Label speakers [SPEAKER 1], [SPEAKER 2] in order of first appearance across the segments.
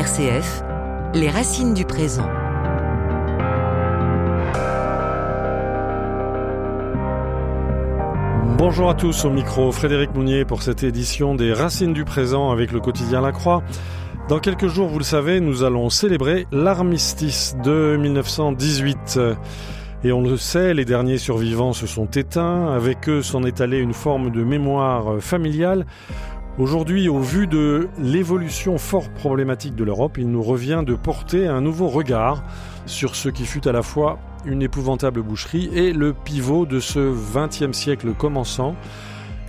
[SPEAKER 1] RCF, les racines du présent.
[SPEAKER 2] Bonjour à tous au micro, Frédéric Mounier pour cette édition des Racines du présent avec le quotidien La Croix. Dans quelques jours, vous le savez, nous allons célébrer l'armistice de 1918. Et on le sait, les derniers survivants se sont éteints, avec eux s'en est allée une forme de mémoire familiale Aujourd'hui, au vu de l'évolution fort problématique de l'Europe, il nous revient de porter un nouveau regard sur ce qui fut à la fois une épouvantable boucherie et le pivot de ce XXe siècle commençant.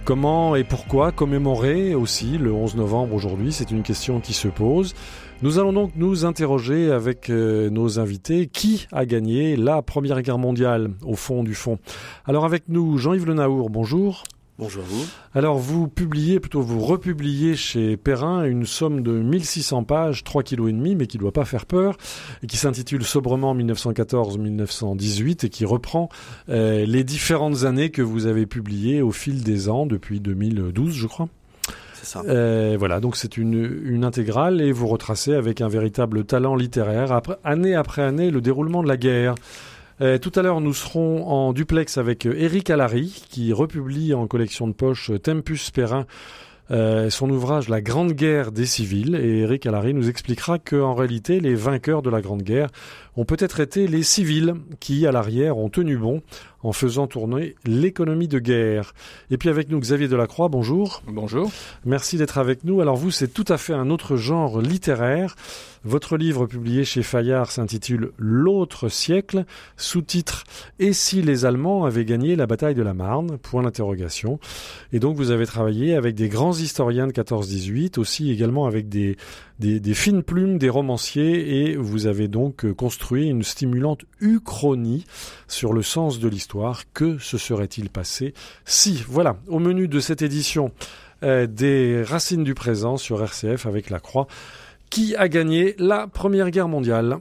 [SPEAKER 2] Comment et pourquoi commémorer aussi le 11 novembre aujourd'hui C'est une question qui se pose. Nous allons donc nous interroger avec euh, nos invités qui a gagné la Première Guerre mondiale au fond du fond? Alors avec nous Jean-Yves Le Naour, bonjour.
[SPEAKER 3] Bonjour à vous.
[SPEAKER 2] Alors vous publiez, plutôt vous republiez chez Perrin une somme de 1600 pages, 3 kg et demi, mais qui ne doit pas faire peur, et qui s'intitule sobrement 1914-1918 et qui reprend euh, les différentes années que vous avez publiées au fil des ans depuis 2012, je crois.
[SPEAKER 3] C'est ça.
[SPEAKER 2] Euh, voilà, donc c'est une, une intégrale et vous retracez avec un véritable talent littéraire, après, année après année, le déroulement de la guerre. Euh, tout à l'heure, nous serons en duplex avec Eric Allary, qui republie en collection de poche Tempus Perrin euh, son ouvrage La Grande Guerre des civils. Et Eric Allary nous expliquera qu'en réalité, les vainqueurs de la Grande Guerre ont peut-être été les civils qui, à l'arrière, ont tenu bon en faisant tourner l'économie de guerre. Et puis avec nous, Xavier Delacroix, bonjour.
[SPEAKER 4] Bonjour.
[SPEAKER 2] Merci d'être avec nous. Alors vous, c'est tout à fait un autre genre littéraire. Votre livre publié chez Fayard s'intitule L'autre siècle, sous-titre Et si les Allemands avaient gagné la bataille de la Marne? Point d'interrogation. Et donc vous avez travaillé avec des grands historiens de 14-18, aussi également avec des, des, fines plumes des romanciers, et vous avez donc construit une stimulante uchronie sur le sens de l'histoire. Que se serait-il passé si Voilà, au menu de cette édition euh, des Racines du présent sur RCF avec la Croix qui a gagné la Première Guerre mondiale?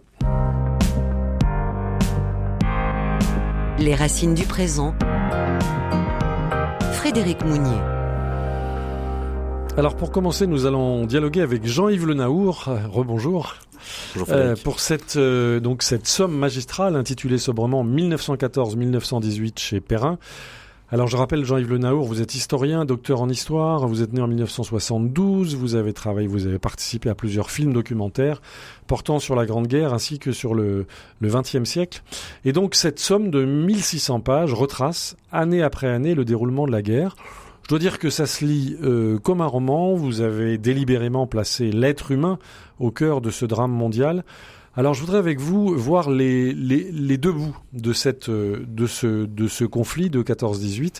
[SPEAKER 1] Les racines du présent. Frédéric Mounier.
[SPEAKER 2] Alors pour commencer, nous allons dialoguer avec Jean-Yves Le Naour. Rebonjour.
[SPEAKER 3] Euh,
[SPEAKER 2] pour cette euh, donc cette somme magistrale intitulée sobrement 1914-1918 chez Perrin. Alors je rappelle Jean-Yves Le Naour, vous êtes historien, docteur en histoire, vous êtes né en 1972, vous avez travaillé, vous avez participé à plusieurs films documentaires portant sur la Grande Guerre ainsi que sur le, le XXe siècle. Et donc cette somme de 1600 pages retrace année après année le déroulement de la guerre. Je dois dire que ça se lit euh, comme un roman, vous avez délibérément placé l'être humain au cœur de ce drame mondial. Alors je voudrais avec vous voir les, les, deux bouts ce, de ce conflit de 14-18,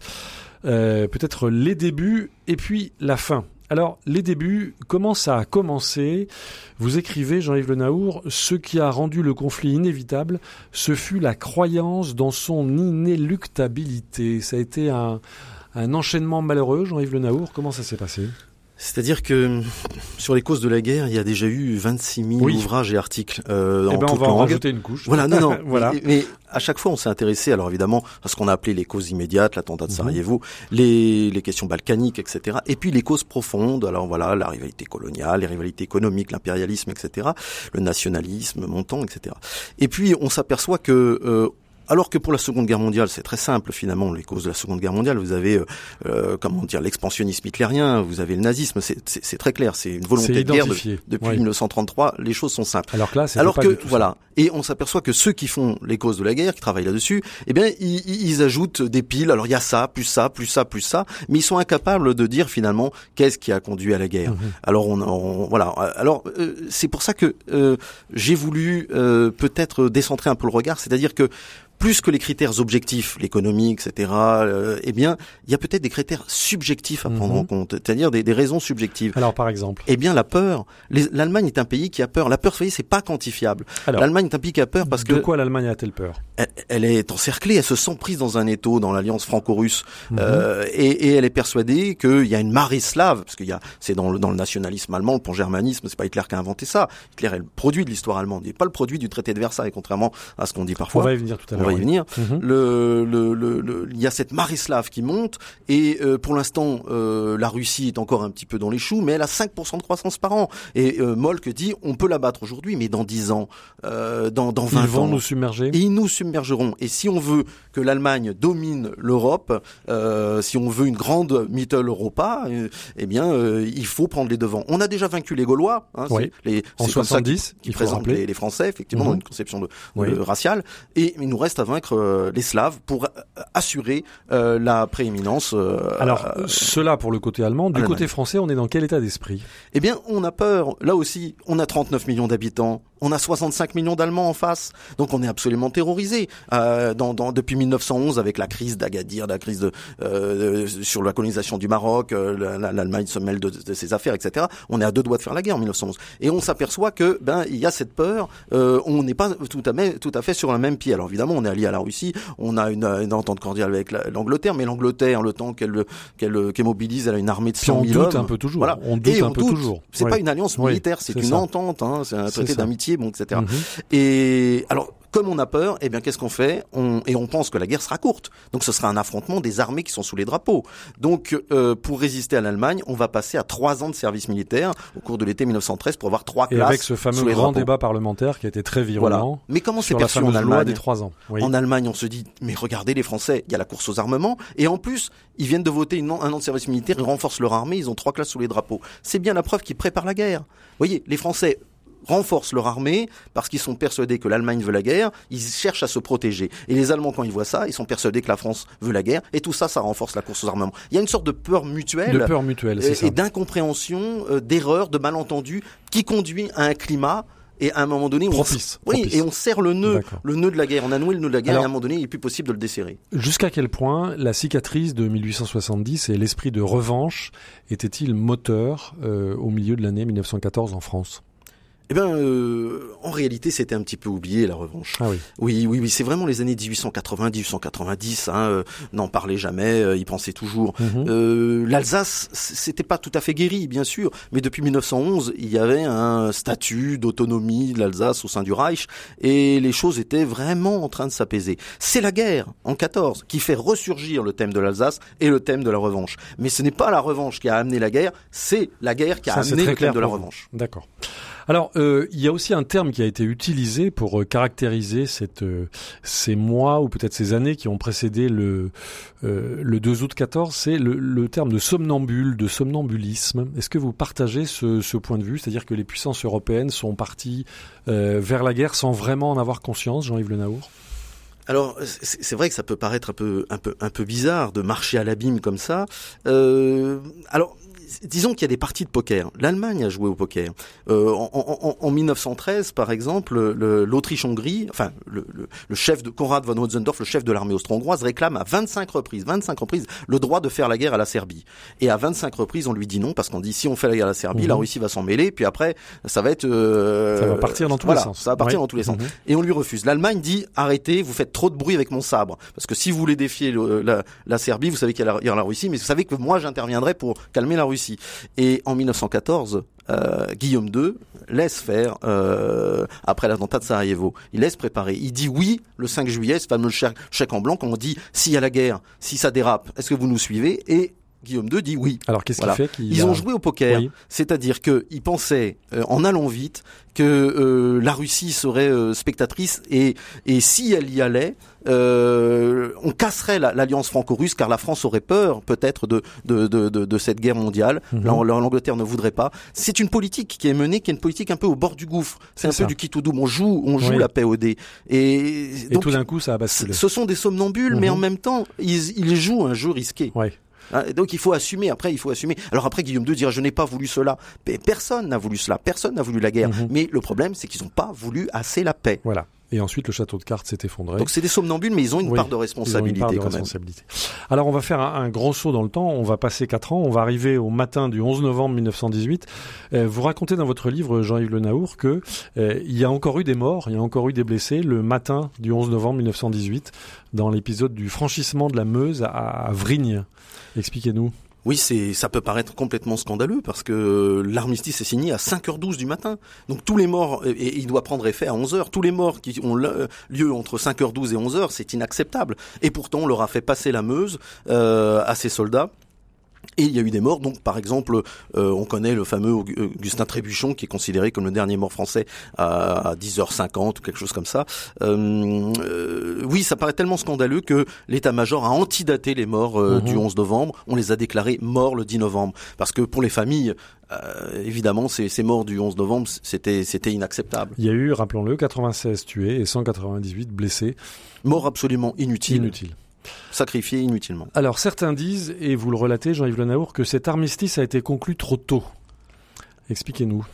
[SPEAKER 2] euh, peut-être les débuts et puis la fin. Alors, les débuts, comment ça a commencé? Vous écrivez, Jean-Yves Le Naour, ce qui a rendu le conflit inévitable, ce fut la croyance dans son inéluctabilité. Ça a été un, un enchaînement malheureux, Jean-Yves Le Naour. Comment ça s'est passé?
[SPEAKER 3] C'est-à-dire que sur les causes de la guerre, il y a déjà eu 26 000
[SPEAKER 2] Oui.
[SPEAKER 3] ouvrages et articles euh,
[SPEAKER 2] Eh
[SPEAKER 3] en
[SPEAKER 2] ben, on va en rajouter une couche.
[SPEAKER 3] Voilà, non, non.
[SPEAKER 2] Voilà.
[SPEAKER 3] Mais, mais à chaque fois, on s'est intéressé, alors évidemment, à ce qu'on a appelé les causes immédiates, l'attentat de
[SPEAKER 2] Mhm.
[SPEAKER 3] Sarajevo, les, les questions balkaniques, etc. Et puis les causes profondes, alors voilà, la rivalité coloniale, les rivalités économiques, l'impérialisme, etc. Le nationalisme montant, etc. Et puis, on s'aperçoit que... euh, alors que pour la Seconde Guerre mondiale, c'est très simple finalement, les causes de la Seconde Guerre mondiale, vous avez, euh, euh, comment dire, l'expansionnisme hitlérien, vous avez le nazisme, c'est- très clair, c'est une volonté de guerre de- depuis
[SPEAKER 2] Oui.
[SPEAKER 3] 1933, les choses sont simples.
[SPEAKER 2] Alors que là, c'était
[SPEAKER 3] Alors
[SPEAKER 2] pas
[SPEAKER 3] que
[SPEAKER 2] du tout ça.
[SPEAKER 3] voilà, et on s'aperçoit que ceux qui font les causes de la guerre, qui travaillent là-dessus, eh bien, ils, ils- ils ajoutent des piles. Alors il y a ça, plus ça, plus ça, plus ça, mais ils sont incapables de dire finalement qu'est-ce qui a conduit à la guerre.
[SPEAKER 2] Mhm.
[SPEAKER 3] Alors on, on- voilà. Alors euh, c'est pour ça que euh, j'ai voulu euh, peut-être décentrer un peu le regard, c'est-à-dire que plus que les critères objectifs, l'économie, etc., euh, eh bien, il y a peut-être des critères subjectifs à prendre
[SPEAKER 2] Mhm.
[SPEAKER 3] en compte, c'est-à-dire des, des raisons subjectives.
[SPEAKER 2] Alors par exemple.
[SPEAKER 3] Eh bien, la peur. L'Allemagne est un pays qui a peur. La peur, vous voyez, c'est pas quantifiable. L'Allemagne est un pays qui a peur parce
[SPEAKER 2] de
[SPEAKER 3] que
[SPEAKER 2] quoi l'Allemagne a-t-elle peur?
[SPEAKER 3] Elle, elle est encerclée, elle se sent prise dans un étau dans l'alliance franco-russe,
[SPEAKER 2] Mhm.
[SPEAKER 3] euh, et, et elle est persuadée qu'il y a une marée slave, parce qu'il y a, c'est dans le, dans le nationalisme allemand, le pan-germanisme, c'est pas Hitler qui a inventé ça. Hitler est le produit de l'histoire allemande, il n'est pas le produit du traité de Versailles, contrairement à ce qu'on dit
[SPEAKER 2] On
[SPEAKER 3] parfois.
[SPEAKER 2] va y venir tout à
[SPEAKER 3] On
[SPEAKER 2] l'heure.
[SPEAKER 3] Va y venir.
[SPEAKER 2] Mhm.
[SPEAKER 3] Le, le, le, le- il y a cette marée slave qui monte et euh, pour l'instant euh, la Russie est encore un petit peu dans les choux, mais elle a 5% de croissance par an. Et euh, Molk dit on peut la battre aujourd'hui, mais dans 10 ans, euh, dans, dans 20
[SPEAKER 2] Ils vont
[SPEAKER 3] ans.
[SPEAKER 2] nous submerger.
[SPEAKER 3] Et ils nous submergeront. Et si on veut que l'Allemagne domine l'Europe, euh, si on veut une grande Mittel Europa, euh, eh bien, euh, il faut prendre les devants. On a déjà vaincu les Gaulois. Hein,
[SPEAKER 2] Oui.
[SPEAKER 3] les,
[SPEAKER 2] En
[SPEAKER 3] c'est comme ça
[SPEAKER 2] 70,
[SPEAKER 3] qui
[SPEAKER 2] faut
[SPEAKER 3] présentent les, les Français, effectivement,
[SPEAKER 2] Mhm.
[SPEAKER 3] dans une conception de, de-
[SPEAKER 2] Oui.
[SPEAKER 3] raciale. Et il nous reste à vaincre euh, les Slaves pour euh, assurer euh, la prééminence.
[SPEAKER 2] Alors, cela pour le côté allemand. Du côté français, on est dans quel état d'esprit?
[SPEAKER 3] Eh bien, on a peur. Là aussi, on a 39 millions d'habitants. On a 65 millions d'Allemands en face. Donc, on est absolument terrorisé. Euh, dans, dans, depuis 1911, avec la crise d'Agadir, la crise de, euh, sur la colonisation du Maroc, euh, la- la- l'Allemagne se mêle de, de ses affaires, etc. On est à deux doigts de faire la guerre en 1911. Et on s'aperçoit que, ben, il y a cette peur. Euh, on n'est pas tout à, fait, tout à fait sur le même pied. Alors, évidemment, on est allié à la Russie. On a une, une entente cordiale avec la- l'Angleterre, mais l'Angleterre, le temps qu'elle qu'elle qu'elle mobilise, elle a une armée de
[SPEAKER 2] Puis
[SPEAKER 3] 100
[SPEAKER 2] on
[SPEAKER 3] 000
[SPEAKER 2] doute
[SPEAKER 3] hommes.
[SPEAKER 2] un peu toujours.
[SPEAKER 3] Voilà.
[SPEAKER 2] On doute
[SPEAKER 3] Et
[SPEAKER 2] un
[SPEAKER 3] on
[SPEAKER 2] peu
[SPEAKER 3] doute.
[SPEAKER 2] toujours.
[SPEAKER 3] C'est
[SPEAKER 2] Ouais.
[SPEAKER 3] pas une alliance militaire, c'est
[SPEAKER 2] c'est
[SPEAKER 3] une
[SPEAKER 2] ça.
[SPEAKER 3] entente, hein, c'est un traité
[SPEAKER 2] ça.
[SPEAKER 3] Bon, etc.
[SPEAKER 2] Mhm.
[SPEAKER 3] Et alors, comme on a peur, eh bien, qu'est-ce qu'on fait? On, Et on pense que la guerre sera courte. Donc, ce sera un affrontement des armées qui sont sous les drapeaux. Donc, euh, pour résister à l'Allemagne, on va passer à trois ans de service militaire au cours de l'été 1913 pour avoir trois
[SPEAKER 2] Et
[SPEAKER 3] classes
[SPEAKER 2] avec ce fameux grand
[SPEAKER 3] drapeaux.
[SPEAKER 2] débat parlementaire qui a été très
[SPEAKER 3] Voilà.
[SPEAKER 2] virulent
[SPEAKER 3] Mais comment c'est perçu en Allemagne
[SPEAKER 2] des trois ans. Oui.
[SPEAKER 3] En Allemagne, on se dit, mais regardez les Français, il y a la course aux armements, et en plus, ils viennent de voter une an- un an de service militaire, ils renforcent leur armée, ils ont trois classes sous les drapeaux. C'est bien la preuve qu'ils préparent la guerre. Vous voyez, les Français renforcent leur armée parce qu'ils sont persuadés que l'Allemagne veut la guerre, ils cherchent à se protéger. Et les Allemands, quand ils voient ça, ils sont persuadés que la France veut la guerre, et tout ça, ça renforce la course aux armements. Il y a une sorte de peur mutuelle
[SPEAKER 2] De peur mutuelle,
[SPEAKER 3] et,
[SPEAKER 2] ça.
[SPEAKER 3] et d'incompréhension, euh, d'erreur, de malentendu, qui conduit à un climat et à un moment donné, on,
[SPEAKER 2] Propice,
[SPEAKER 3] oui,
[SPEAKER 2] propice.
[SPEAKER 3] et on serre le nœud, le nœud de la guerre. On a noué le nœud de la guerre
[SPEAKER 2] Alors-
[SPEAKER 3] et à un moment donné, il est plus possible de le desserrer.
[SPEAKER 2] Jusqu'à quel point la cicatrice de 1870 et l'esprit de revanche étaient-ils moteurs euh, au milieu de l'année 1914 en France?
[SPEAKER 3] Eh bien, euh, en réalité, c'était un petit peu oublié la revanche.
[SPEAKER 2] Ah oui.
[SPEAKER 3] Oui, oui, oui, c'est vraiment les années 1880, 1890. Hein, euh, n'en parlait jamais, euh, y pensait toujours. Euh, L'Alsace, c'était pas tout à fait guéri, bien sûr, mais depuis 1911, il y avait un statut d'autonomie de l'Alsace au sein du Reich, et les choses étaient vraiment en train de s'apaiser. C'est la guerre, en 14, qui fait ressurgir le thème de l'Alsace et le thème de la revanche. Mais ce n'est pas la revanche qui a amené la guerre, c'est la guerre qui a
[SPEAKER 2] Ça,
[SPEAKER 3] amené le thème de la revanche.
[SPEAKER 2] D'accord. Alors, euh, il y a aussi un terme qui a été utilisé pour euh, caractériser cette, euh, ces mois ou peut-être ces années qui ont précédé le, euh, le 2 août 14, c'est le, le terme de somnambule, de somnambulisme. Est-ce que vous partagez ce, ce point de vue, c'est-à-dire que les puissances européennes sont parties euh, vers la guerre sans vraiment en avoir conscience, Jean-Yves Le Naour?
[SPEAKER 3] Alors, c'est vrai que ça peut paraître un peu, un peu, un peu bizarre de marcher à l'abîme comme ça. Euh, alors, disons qu'il y a des parties de poker. L'Allemagne a joué au poker. Euh, en, en- en- en 1913, par exemple, le- l'Autriche-Hongrie, enfin, le, le- le chef de Konrad von Hotzendorf, le chef de l'armée austro-hongroise, réclame à 25 reprises, 25 reprises, le droit de faire la guerre à la Serbie. Et à 25 reprises, on lui dit non parce qu'on dit si on fait la guerre à la Serbie,
[SPEAKER 2] Mhm.
[SPEAKER 3] la Russie va s'en mêler, puis après, ça va être, euh,
[SPEAKER 2] Ça va partir dans tous
[SPEAKER 3] voilà,
[SPEAKER 2] les sens.
[SPEAKER 3] Ça va partir dans tous les sens
[SPEAKER 2] Mhm.
[SPEAKER 3] et on lui refuse. L'Allemagne dit arrêtez, vous faites trop de bruit avec mon sabre, parce que si vous voulez défier le- la, la Serbie, vous savez qu'il y a la Russie, mais vous savez que moi j'interviendrai pour calmer la Russie. Et en 1914, euh, Guillaume II laisse faire euh, après l'attentat de Sarajevo. Il laisse préparer. Il dit oui le 5 juillet, ce fameux chèque, en blanc, quand on dit s'il y a la guerre, si ça dérape, est-ce que vous nous suivez? Guillaume II dit oui.
[SPEAKER 2] Alors, qu'est-ce
[SPEAKER 3] Voilà.
[SPEAKER 2] qui fait qu'il
[SPEAKER 3] Ils
[SPEAKER 2] a-
[SPEAKER 3] ont joué au poker,
[SPEAKER 2] Oui.
[SPEAKER 3] c'est-à-dire qu'ils pensaient, euh, en allant vite, que euh, la Russie serait euh, spectatrice et, et si elle y allait, euh, on casserait la- l'alliance franco-russe car la France aurait peur peut-être de, de, de, de, de cette guerre mondiale.
[SPEAKER 2] Mhm.
[SPEAKER 3] L'Ang- L'Angleterre ne voudrait pas. C'est une politique qui est menée, qui est une politique un peu au bord du gouffre. C'est un
[SPEAKER 2] ça.
[SPEAKER 3] peu du qui tout double. On joue, on joue
[SPEAKER 2] Oui.
[SPEAKER 3] la paix au dé. Et,
[SPEAKER 2] tout d'un coup, ça a basculé.
[SPEAKER 3] ce sont des somnambules, mais
[SPEAKER 2] Mhm.
[SPEAKER 3] en même temps, ils, ils jouent un jeu risqué.
[SPEAKER 2] Ouais.
[SPEAKER 3] Hein, Donc il faut assumer. Après, il faut assumer. Alors après, Guillaume II dira je n'ai pas voulu cela. Mais personne n'a voulu cela. Personne n'a voulu la guerre.
[SPEAKER 2] Mhm.
[SPEAKER 3] Mais le problème, c'est qu'ils n'ont pas voulu assez la paix.
[SPEAKER 2] Voilà. Et ensuite, le château de cartes s'est effondré.
[SPEAKER 3] Donc c'est des somnambules, mais ils ont une
[SPEAKER 2] Oui,
[SPEAKER 3] part de
[SPEAKER 2] Ils ont une
[SPEAKER 3] responsabilité
[SPEAKER 2] part de
[SPEAKER 3] quand même.
[SPEAKER 2] responsabilité. Alors, on va faire un, un grand saut dans le temps. On va passer quatre ans. On va arriver au matin du 11 novembre 1918. Euh, vous racontez dans votre livre, Jean-Yves Le Naour, que euh, il y a encore eu des morts, il y a encore eu des blessés le matin du 11 novembre 1918 dans l'épisode du franchissement de la Meuse à, à Vrigne. Expliquez-nous.
[SPEAKER 3] Oui, c'est ça peut paraître complètement scandaleux parce que l'armistice est signé à 5h12 du matin. Donc tous les morts et, il doit prendre effet à 11h. Tous les morts qui ont lieu entre 5h12 et 11h, c'est inacceptable. Et pourtant, on leur a fait passer la Meuse euh, à ces soldats et il y a eu des morts, donc par exemple, euh, on connaît le fameux Augustin Trébuchon, qui est considéré comme le dernier mort français à, 10h50 ou quelque chose comme ça. Euh, euh, oui, ça paraît tellement scandaleux que l'état-major a antidaté les morts mhm. du 11 novembre. On les a déclarés morts le 10 novembre, parce que pour les familles, évidemment, ces, ces, morts du 11 novembre, c'était c'était inacceptable.
[SPEAKER 2] Il y a eu, rappelons-le, 96 tués et 198 blessés.
[SPEAKER 3] Morts absolument inutiles.
[SPEAKER 2] Inutiles
[SPEAKER 3] sacrifié inutilement.
[SPEAKER 2] Alors certains disent, et vous le relatez Jean-Yves Le Naour, que cet armistice a été conclu trop tôt. Expliquez-nous.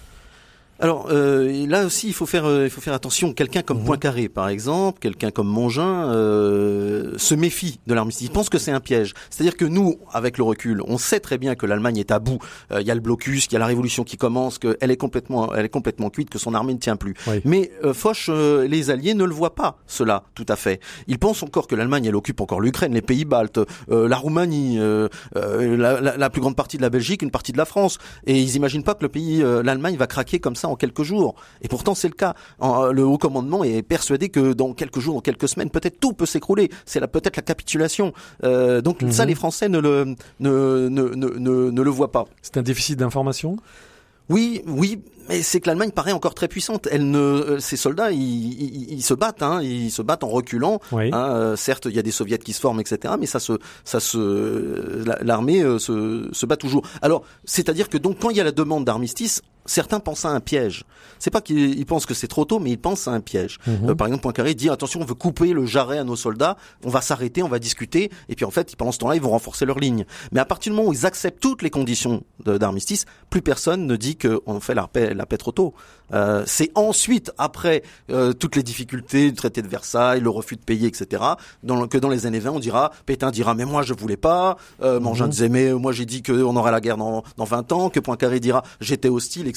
[SPEAKER 3] Alors euh, là aussi, il faut faire, euh, il faut faire attention. Quelqu'un comme mhm. Poincaré, par exemple, quelqu'un comme Mongin, euh, se méfie de l'armistice. Il pense que c'est un piège. C'est-à-dire que nous, avec le recul, on sait très bien que l'Allemagne est à bout. Euh, il y a le blocus, il y a la révolution qui commence, qu'elle est complètement, elle est complètement cuite, que son armée ne tient plus. Mais Foch, les Alliés ne le voient pas cela, tout à fait. Ils pensent encore que l'Allemagne, elle occupe encore l'Ukraine, les Pays-Baltes, la Roumanie, la, la, la, plus grande partie de la Belgique, une partie de la France, et ils imaginent pas que le pays, l'Allemagne, va craquer comme ça en quelques jours. Et pourtant, c'est le cas. Euh, le haut commandement est persuadé que dans quelques jours, dans quelques semaines, peut-être tout peut s'écrouler. C'est peut-être la capitulation. Euh, donc ça, mhm. les Français ne le ne, ne, ne, ne le voient pas.
[SPEAKER 2] C'est un déficit d'information?
[SPEAKER 3] Oui, oui, mais c'est que l'Allemagne paraît encore très puissante. Elle ne, euh, ces soldats, ils, ils, se battent, hein, ils se battent en reculant. Hein, certes, il y a des soviets qui se forment, etc. Mais ça se, ça se, l'armée se, se bat toujours. Alors, c'est-à-dire que donc quand il y a la demande d'armistice, certains pensent à un piège. C'est pas qu'ils pensent que c'est trop tôt, mais ils pensent à un piège. Mhm. par exemple, Poincaré dit attention, on veut couper le jarret à nos soldats, on va s'arrêter, on va discuter, et puis en fait, pendant ce temps-là, ils vont renforcer leur ligne. Mais à partir du moment où ils acceptent toutes les conditions d'armistice, plus personne ne dit qu'on fait la paix, la paix trop tôt. Euh, c'est ensuite, après euh, toutes les difficultés du traité de Versailles, le refus de payer, etc., dans, que dans les années 20, on dira, Pétain dira, mais moi je voulais pas, euh, Mangin mhm. disait, mais moi j'ai dit qu'on aurait la guerre dans, dans 20 ans, que Poincaré dira, j'étais hostile, etc.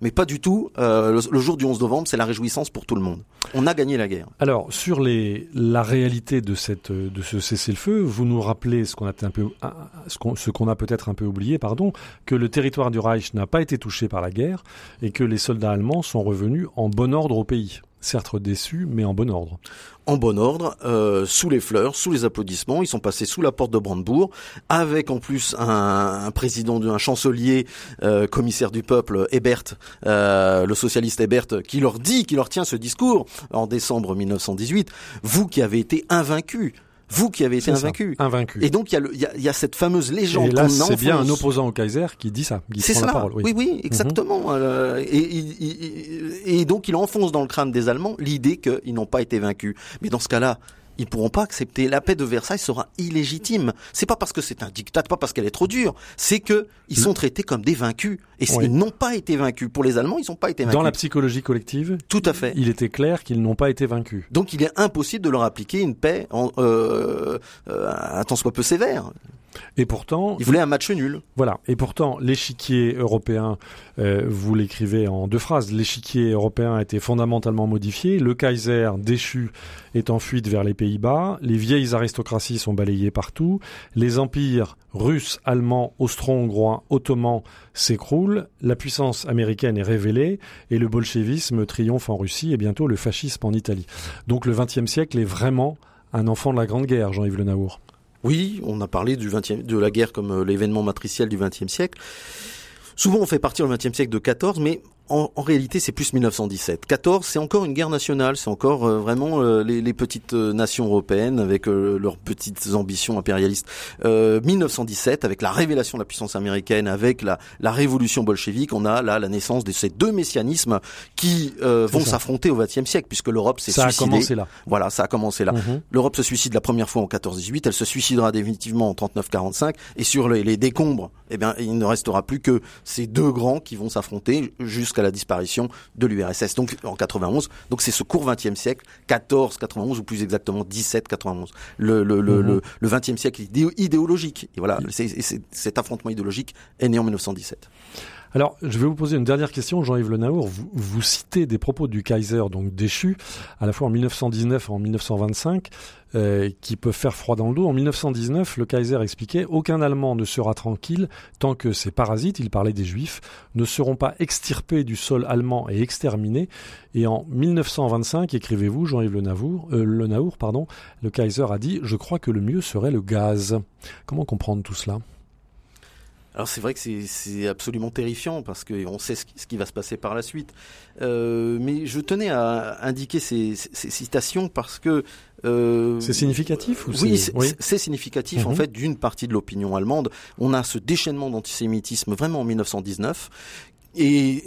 [SPEAKER 3] Mais pas du tout, euh, le, jour du 11 novembre, c'est la réjouissance pour tout le monde. On a gagné la guerre.
[SPEAKER 2] Alors, sur la réalité de, ce cessez-le-feu, vous nous rappelez ce qu'on a, a peut-être un peu oublié, pardon, que le territoire du Reich n'a pas été touché par la guerre et que les soldats allemands sont revenus en bon ordre au pays. Certes déçus, mais en bon ordre.
[SPEAKER 3] En bon ordre, euh, sous les fleurs, sous les applaudissements. Ils sont passés sous la porte de Brandebourg, avec en plus un, président, un chancelier, euh, commissaire du peuple, Ebert, euh, le socialiste Ebert, qui leur dit, qui leur tient ce discours en décembre 1918. Vous qui avez été invaincus, vous qui avez été invaincu.
[SPEAKER 2] Invaincu.
[SPEAKER 3] Et donc il y, a y a, y a cette fameuse légende. Et
[SPEAKER 2] là, c'est bien un opposant au Kaiser qui dit ça.
[SPEAKER 3] C'est ça. La parole, oui. oui, oui, exactement. Mhm. Euh, et, et, et, donc il enfonce dans le crâne des Allemands l'idée qu'ils n'ont pas été vaincus. Mais dans ce cas-là, ils pourront pas accepter. La paix de Versailles sera illégitime. C'est pas parce que c'est un diktat, pas parce qu'elle est trop dure. C'est que ils sont traités comme des vaincus. Et ils n'ont pas été vaincus. Pour les Allemands, ils n'ont pas été vaincus.
[SPEAKER 2] Dans la psychologie collective,
[SPEAKER 3] tout à fait.
[SPEAKER 2] Il était clair qu'ils n'ont pas été vaincus.
[SPEAKER 3] Donc il est impossible de leur appliquer une paix en, euh, euh, un tant soit peu sévère.
[SPEAKER 2] Et pourtant,
[SPEAKER 3] il voulait un match nul.
[SPEAKER 2] Voilà. Et pourtant, l'échiquier européen, euh, vous l'écrivez en deux phrases. L'échiquier européen a été fondamentalement modifié. Le Kaiser déchu est en fuite vers les Pays-Bas. Les vieilles aristocraties sont balayées partout. Les empires russes, allemands, austro-hongrois, ottomans s'écroulent. La puissance américaine est révélée et le bolchevisme triomphe en Russie et bientôt le fascisme en Italie. Donc le XXe siècle est vraiment un enfant de la Grande Guerre, Jean-Yves Le Naour.
[SPEAKER 3] Oui, on a parlé du 20 de la guerre comme euh, l'événement matriciel du XXe siècle. Souvent, on fait partir le XXe siècle de 14, mais en, en, réalité, c'est plus 1917. 14, c'est encore une guerre nationale, c'est encore euh, vraiment euh, les, les, petites euh, nations européennes avec leurs petites ambitions impérialistes. 1917, avec la révélation de la puissance américaine, avec la, la révolution bolchevique, on a là la naissance de ces deux messianismes qui vont s'affronter au XXe siècle, puisque l'Europe s'est suicidée.
[SPEAKER 2] Ça a commencé là.
[SPEAKER 3] Voilà, ça a commencé là. Mhm. L'Europe se suicide la première fois en 14-18, elle se suicidera définitivement en 39-45, et sur les, les décombres, eh bien, il ne restera plus que ces deux grands qui vont s'affronter jusqu'à la disparition de l'URSS, donc en 91. Donc c'est ce court 20e siècle, 14, 91 ou plus exactement 17, 91. Le le le, mhm. le, 20e siècle idéologique. Et voilà, c'est, cet affrontement idéologique est né en 1917.
[SPEAKER 2] Alors, je vais vous poser une dernière question, Jean-Yves Le Naour. Vous, citez des propos du Kaiser, donc déchu, à la fois en 1919 et en 1925, euh, qui peuvent faire froid dans le dos. En 1919, le Kaiser expliquait aucun Allemand ne sera tranquille tant que ces parasites, il parlait des Juifs, ne seront pas extirpés du sol allemand et exterminés. Et en 1925, écrivez-vous, Jean-Yves Le Naour, euh, le Naour, pardon, le Kaiser a dit Je crois que le mieux serait le gaz. Comment comprendre tout cela?
[SPEAKER 3] Alors c'est vrai que c'est absolument terrifiant parce qu'on sait ce qui, va se passer par la suite. Euh, mais je tenais à indiquer ces, ces citations parce que
[SPEAKER 2] euh, c'est significatif ou
[SPEAKER 3] Oui, c'est significatif en mhm. fait d'une partie de l'opinion allemande. On a ce déchaînement d'antisémitisme vraiment en 1919 et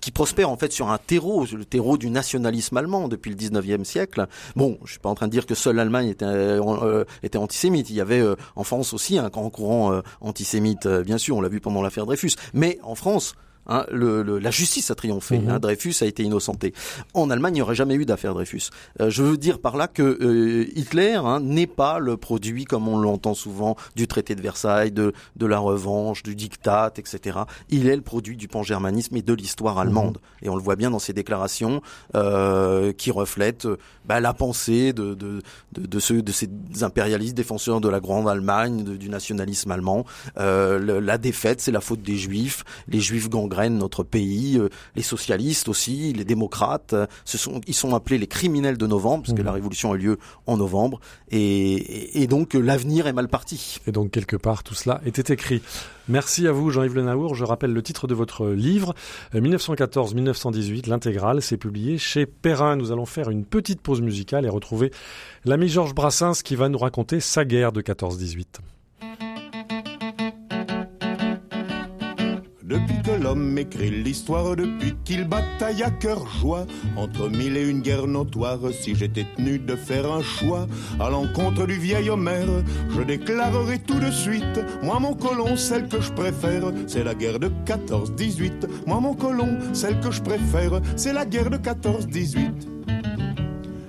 [SPEAKER 3] qui prospère en fait sur un terreau, le terreau du nationalisme allemand depuis le 19e siècle. Bon, je suis pas en train de dire que seule l'Allemagne était, euh, était antisémite. Il y avait euh, en France aussi un grand courant euh, antisémite, bien sûr, on l'a vu pendant l'affaire Dreyfus. Mais en France, Hein, le, la justice a triomphé. Mhm. Hein, Dreyfus a été innocenté. En Allemagne, il n'y aurait jamais eu d'affaire Dreyfus. Euh, je veux dire par là que euh, Hitler hein, n'est pas le produit, comme on l'entend souvent, du traité de Versailles, de, de la revanche, du diktat, etc. Il est le produit du pangermanisme et de l'histoire allemande. Mhm. Et on le voit bien dans ses déclarations euh, qui reflètent bah, la pensée de, de, de, de, ceux, de ces impérialistes défenseurs de la grande Allemagne, du nationalisme allemand. la défaite, c'est la faute des Juifs. Les Juifs notre pays. Euh, les socialistes aussi, les démocrates, euh, ce sont, ils sont appelés les criminels de novembre, parce que mmh. la révolution a lieu en novembre. Et, et donc l'avenir est mal parti.
[SPEAKER 2] Et donc quelque part, tout cela était écrit. Merci à vous, Jean-Yves Le Naour. Je rappelle le titre de votre livre, 1914-1918, euh, l'intégrale. C'est publié chez Perrin. Nous allons faire une petite pause musicale et retrouver l'ami Georges Brassens qui va nous raconter sa guerre de 14-18.
[SPEAKER 4] Depuis que l'homme écrit l'histoire, depuis qu'il bataille à cœur joie, entre mille et une guerres notoires, si j'étais tenu de faire un choix à l'encontre du vieil Homère, je déclarerai tout de suite, moi mon colon, celle que je préfère, c'est la guerre de 14-18. Moi mon colon, celle que je préfère, c'est la guerre de 14-18.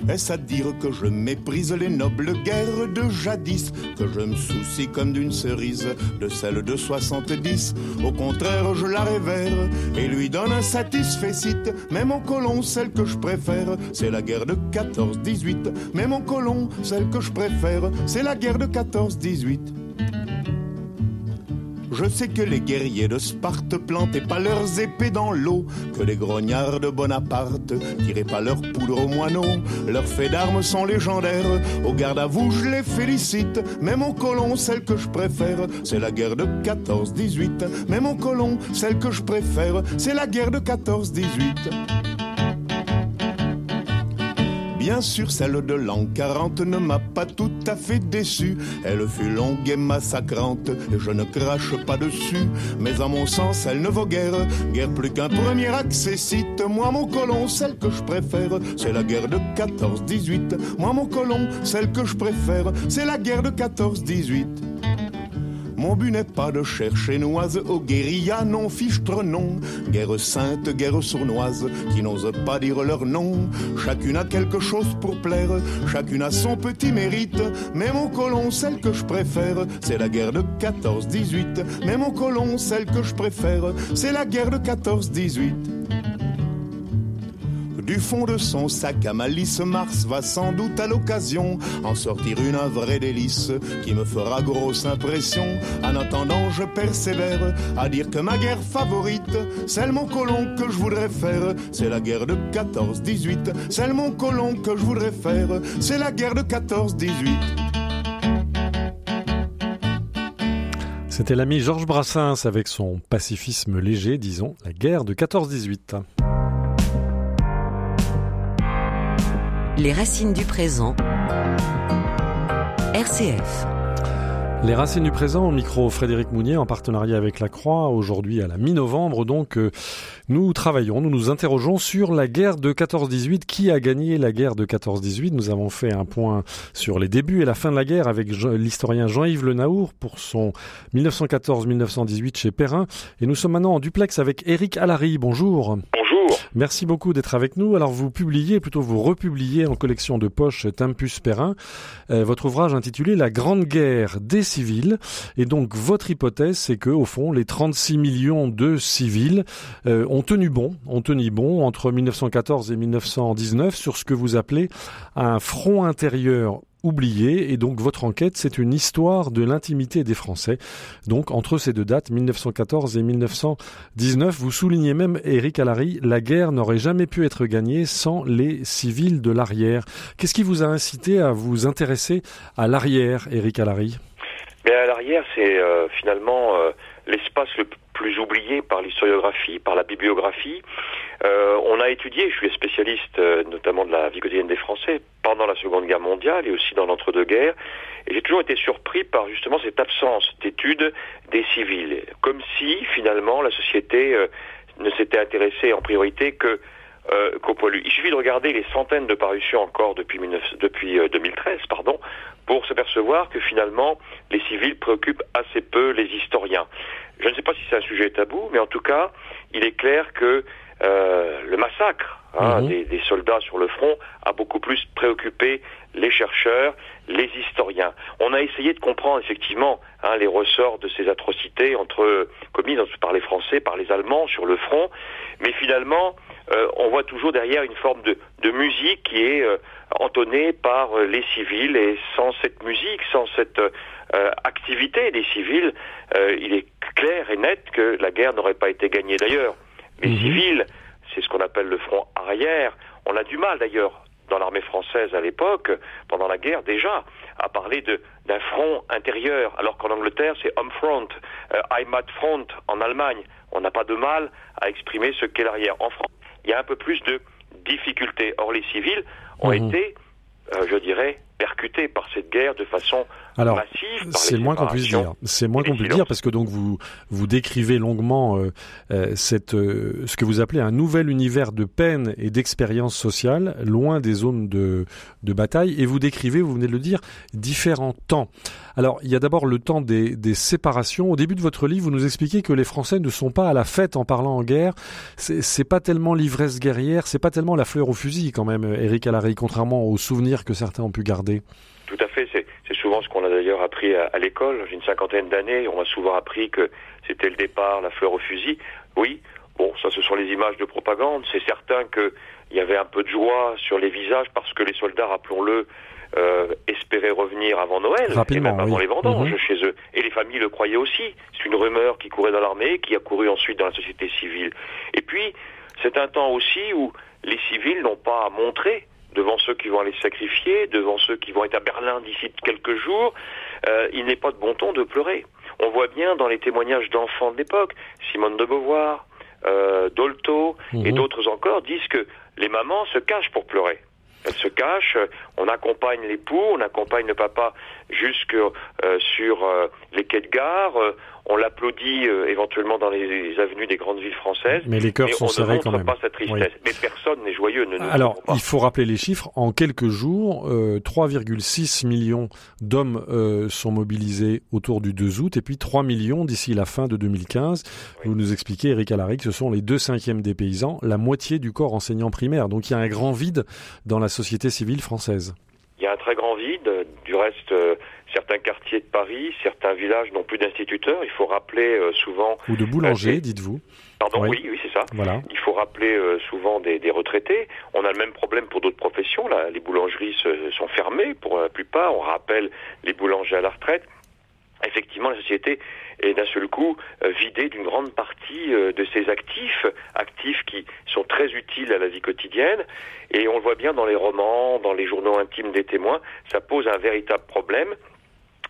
[SPEAKER 4] Est-ce à dire que je méprise les nobles guerres de jadis, que je me soucie comme d'une cerise de celle de 70 Au contraire, je la révère et lui donne un satisfait site. Mais mon colon, celle que je préfère, c'est la guerre de 14-18. Mais mon colon, celle que je préfère, c'est la guerre de 14-18. Je sais que les guerriers de Sparte plantaient pas leurs épées dans l'eau, que les grognards de Bonaparte tiraient pas leur poudre aux moineaux. Leurs faits d'armes sont légendaires, au garde à vous je les félicite. Mais mon colon, celle que je préfère, c'est la guerre de 14-18. Mais mon colon, celle que je préfère, c'est la guerre de 14-18. Bien sûr, celle de l'an 40 ne m'a pas tout à fait déçu. Elle fut longue et massacrante, et je ne crache pas dessus. Mais à mon sens, elle ne vaut guère, guère plus qu'un premier accessite. Moi, mon colon, celle que je préfère, c'est la guerre de 14-18. Moi, mon colon, celle que je préfère, c'est la guerre de 14-18. Mon but n'est pas de chercher noise aux guérillas non fichtre non. Guerre sainte, guerre sournoise, qui n'osent pas dire leur nom. Chacune a quelque chose pour plaire, chacune a son petit mérite. Mais mon colon, celle que je préfère, c'est la guerre de 14-18. Mais mon colon, celle que je préfère, c'est la guerre de 14-18. Du fond de son sac à malice, Mars va sans doute à l'occasion en sortir une vraie délice qui me fera grosse impression. En attendant, je persévère à dire que ma guerre favorite, celle mon colon que je voudrais faire, c'est la guerre de 14-18. Celle mon colon que je voudrais faire, c'est la guerre de 14-18.
[SPEAKER 2] C'était l'ami Georges Brassens avec son pacifisme léger, disons, la guerre de 14-18.
[SPEAKER 1] Les racines du présent. RCF.
[SPEAKER 2] Les racines du présent au micro Frédéric Mounier en partenariat avec la Croix. Aujourd'hui à la mi-novembre, donc, euh, nous travaillons, nous nous interrogeons sur la guerre de 14-18. Qui a gagné la guerre de 14-18 Nous avons fait un point sur les débuts et la fin de la guerre avec l'historien Jean-Yves Le Naour pour son 1914-1918 chez Perrin. Et nous sommes maintenant en duplex avec Éric Allary. Bonjour.
[SPEAKER 5] Bonjour.
[SPEAKER 2] Merci beaucoup d'être avec nous. Alors vous publiez, plutôt vous republiez en collection de poche Tempus Perrin, euh, votre ouvrage intitulé La Grande Guerre des civils. Et donc votre hypothèse, c'est que au fond, les 36 millions de civils euh, ont tenu bon, ont tenu bon entre 1914 et 1919 sur ce que vous appelez un front intérieur oublié. Et donc votre enquête, c'est une histoire de l'intimité des Français. Donc entre ces deux dates, 1914 et 1919, vous soulignez même, Éric Allary, la guerre n'aurait jamais pu être gagnée sans les civils de l'arrière. Qu'est-ce qui vous a incité à vous intéresser à l'arrière, Éric Allary
[SPEAKER 5] Mais l'arrière, c'est euh, finalement euh, l'espace le plus oublié par l'historiographie, par la bibliographie. Euh, on a étudié, je suis spécialiste euh, notamment de la vie quotidienne des Français pendant la Seconde Guerre mondiale et aussi dans l'entre-deux-guerres, et j'ai toujours été surpris par justement cette absence d'études des civils, comme si finalement la société euh, ne s'était intéressée en priorité que euh, qu'aux poilus. Il suffit de regarder les centaines de parutions encore depuis, 19, depuis 2013, pardon, pour s'apercevoir que finalement les civils préoccupent assez peu les historiens. Je ne sais pas si c'est un sujet tabou, mais en tout cas, il est clair que euh, le massacre hein, mmh. des, des, soldats sur le front a beaucoup plus préoccupé les chercheurs, les historiens. On a essayé de comprendre effectivement hein, les ressorts de ces atrocités entre commises par les Français, par les Allemands sur le front, mais finalement, euh, on voit toujours derrière une forme de, de musique qui est euh, entonnée par euh, les civils, et sans cette musique, sans cette activité des civils, il est clair et net que la guerre n'aurait pas été gagnée. D'ailleurs, les mmh. civils, c'est ce qu'on appelle le front arrière. On a du mal d'ailleurs dans l'armée française à l'époque, pendant la guerre déjà, à parler d'un front intérieur, alors qu'en Angleterre c'est home front, euh, Heimat front en Allemagne. On n'a pas de mal à exprimer ce qu'est l'arrière. En France, il y a un peu plus de difficultés. Or les civils ont mmh. été, euh, je dirais, percutés par cette guerre de façon
[SPEAKER 2] alors, c'est le moins qu'on puisse dire. C'est moins qu'on puisse dire parce que donc vous vous décrivez longuement euh, euh, cette euh, ce que vous appelez un nouvel univers de peine et d'expérience sociale loin des zones de de bataille et vous décrivez, vous venez de le dire, différents temps. Alors, il y a d'abord le temps des, des séparations. Au début de votre livre, vous nous expliquez que les Français ne sont pas à la fête en parlant en guerre. C'est pas tellement l'ivresse guerrière, c'est pas tellement la fleur au fusil quand même, Éric Alary, contrairement aux souvenirs que certains ont pu garder.
[SPEAKER 5] Tout à fait, c'est souvent ce qu'on a d'ailleurs appris à, à l'école. J'ai une cinquantaine d'années, on a souvent appris que c'était le départ, la fleur au fusil. Oui, bon, ça ce sont les images de propagande. C'est certain qu'il y avait un peu de joie sur les visages parce que les soldats, rappelons-le, euh, espéraient revenir avant Noël et même avant
[SPEAKER 2] oui.
[SPEAKER 5] les vendanges
[SPEAKER 2] Mhm.
[SPEAKER 5] chez eux. Et les familles le croyaient aussi. C'est une rumeur qui courait dans l'armée, qui a couru ensuite dans la société civile. Et puis, c'est un temps aussi où les civils n'ont pas à montrer devant ceux qui vont aller se sacrifier, devant ceux qui vont être à Berlin d'ici quelques jours, euh, il n'est pas de bon ton de pleurer. On voit bien dans les témoignages d'enfants de l'époque, Simone de Beauvoir, euh, Dolto
[SPEAKER 2] Mhm.
[SPEAKER 5] et d'autres encore disent que les mamans se cachent pour pleurer. Elles se cachent, euh, on accompagne l'époux, on accompagne le papa jusque euh, sur euh, les quais de gare, on l'applaudit euh, éventuellement dans les, les avenues des grandes villes françaises.
[SPEAKER 2] Mais les cœurs
[SPEAKER 5] mais
[SPEAKER 2] sont
[SPEAKER 5] on
[SPEAKER 2] serrés
[SPEAKER 5] ne
[SPEAKER 2] quand même.
[SPEAKER 5] pas sa tristesse. Mais personne n'est joyeux. Ne nous
[SPEAKER 2] Alors, il faut rappeler les chiffres. En quelques jours, euh, 3,6 millions d'hommes euh, sont mobilisés autour du 2 août, et puis 3 millions d'ici la fin de 2015.
[SPEAKER 5] Oui.
[SPEAKER 2] Vous nous expliquez, Eric Alaric, ce sont les deux cinquièmes des paysans, la moitié du corps enseignant primaire. Donc il y a un grand vide dans la société civile française.
[SPEAKER 5] Il y a un très grand vide. Du reste, euh, certains quartiers de Paris, certains villages n'ont plus d'instituteurs. Il faut rappeler euh, souvent.
[SPEAKER 2] Ou de boulanger,
[SPEAKER 5] Euh,
[SPEAKER 2] dites-vous.
[SPEAKER 5] Pardon,
[SPEAKER 2] Oui.
[SPEAKER 5] oui, oui, c'est ça.
[SPEAKER 2] Voilà.
[SPEAKER 5] Il faut rappeler euh, souvent des, des retraités. On a le même problème pour d'autres professions. Là, les boulangeries se- sont fermées pour la plupart. On rappelle les boulangers à la retraite. Effectivement, la société est d'un seul coup vidée d'une grande partie de ses actifs, actifs qui sont très utiles à la vie quotidienne. Et on le voit bien dans les romans, dans les journaux intimes des témoins, ça pose un véritable problème.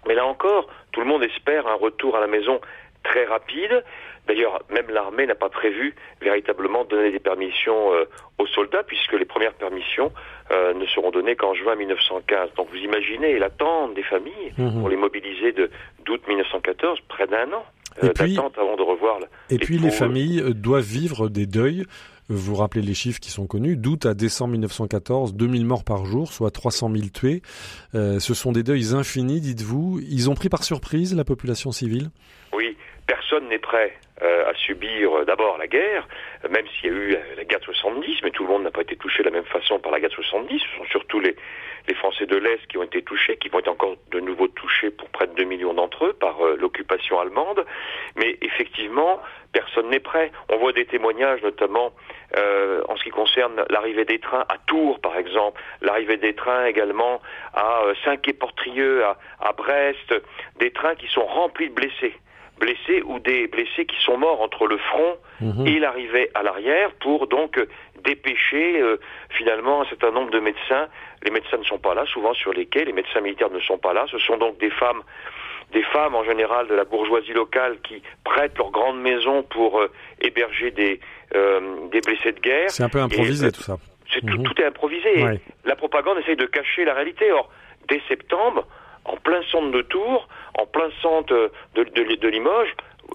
[SPEAKER 5] Mais là encore, tout le monde espère un retour à la maison très rapide. D'ailleurs, même l'armée n'a pas prévu véritablement de donner des permissions euh, aux soldats, puisque les premières permissions euh, ne seront données qu'en juin 1915. Donc vous imaginez l'attente des familles
[SPEAKER 2] Mhm.
[SPEAKER 5] pour les mobiliser de d'août 1914, près d'un an
[SPEAKER 2] Et
[SPEAKER 5] euh,
[SPEAKER 2] puis-
[SPEAKER 5] d'attente avant de revoir.
[SPEAKER 2] Et puis les familles doivent vivre des deuils. Vous rappelez les chiffres qui sont connus. D'août à décembre 1914, 2000 morts par jour, soit 300 000 tués. Euh, ce sont des deuils infinis, dites-vous. Ils ont pris par surprise la population civile?
[SPEAKER 5] Personne n'est prêt à subir d'abord la guerre, même s'il y a eu la guerre de 70, mais tout le monde n'a pas été touché de la même façon par la guerre de 70. Ce sont surtout les, Français de l'Est qui ont été touchés, qui vont être encore de nouveau touchés pour près de 2 millions d'entre eux par l'occupation allemande. Mais effectivement, personne n'est prêt. On voit des témoignages, notamment euh, en ce qui concerne l'arrivée des trains à Tours, par exemple, l'arrivée des trains également à euh, Saint-Quay-Portrieux, à, Brest, des trains qui sont remplis de blessés. Blessés ou des blessés qui sont morts entre le front
[SPEAKER 2] Mhm.
[SPEAKER 5] et l'arrivée à l'arrière pour donc euh, dépêcher euh, finalement un certain nombre de médecins. Les médecins ne sont pas là, souvent sur les quais, les médecins militaires ne sont pas là. Ce sont donc des femmes des femmes en général de la bourgeoisie locale qui prêtent leur grande maison pour euh, héberger des, euh, des blessés de guerre.
[SPEAKER 2] C'est un peu improvisé
[SPEAKER 5] Et,
[SPEAKER 2] tout ça.
[SPEAKER 5] C'est tout,
[SPEAKER 2] Mhm.
[SPEAKER 5] tout est improvisé.
[SPEAKER 2] Ouais.
[SPEAKER 5] La propagande essaye de cacher la réalité. Or, dès septembre, en plein centre de Tours, en plein centre de, de- de Limoges,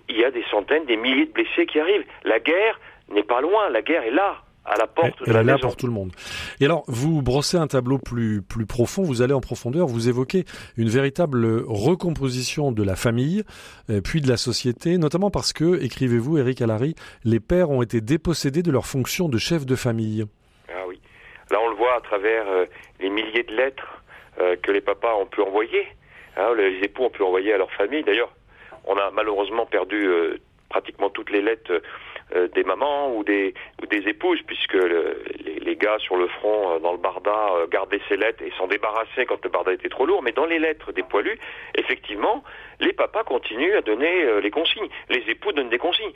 [SPEAKER 5] il y a des centaines, des milliers de blessés qui arrivent. La guerre n'est pas loin, la guerre est là, à la porte
[SPEAKER 2] Elle
[SPEAKER 5] de la
[SPEAKER 2] est là
[SPEAKER 5] maison.
[SPEAKER 2] pour tout le monde. Et alors, vous brossez un tableau plus, plus profond, vous allez en profondeur, vous évoquez une véritable recomposition de la famille, euh, puis de la société, notamment parce que, écrivez-vous, Eric Allary, les pères ont été dépossédés de leur fonction de chef de famille.
[SPEAKER 5] Ah oui. Là, on le voit à travers euh, les milliers de lettres euh, que les papas ont pu envoyer, hein, les époux ont pu envoyer à leur famille. D'ailleurs, on a malheureusement perdu euh, pratiquement toutes les lettres euh, des mamans ou des, ou des épouses, puisque le- les, les gars sur le front, dans le barda, gardaient ces lettres et s'en débarrassaient quand le barda était trop lourd. Mais dans les lettres des poilus, effectivement, les papas continuent à donner les consignes. Les époux donnent des consignes.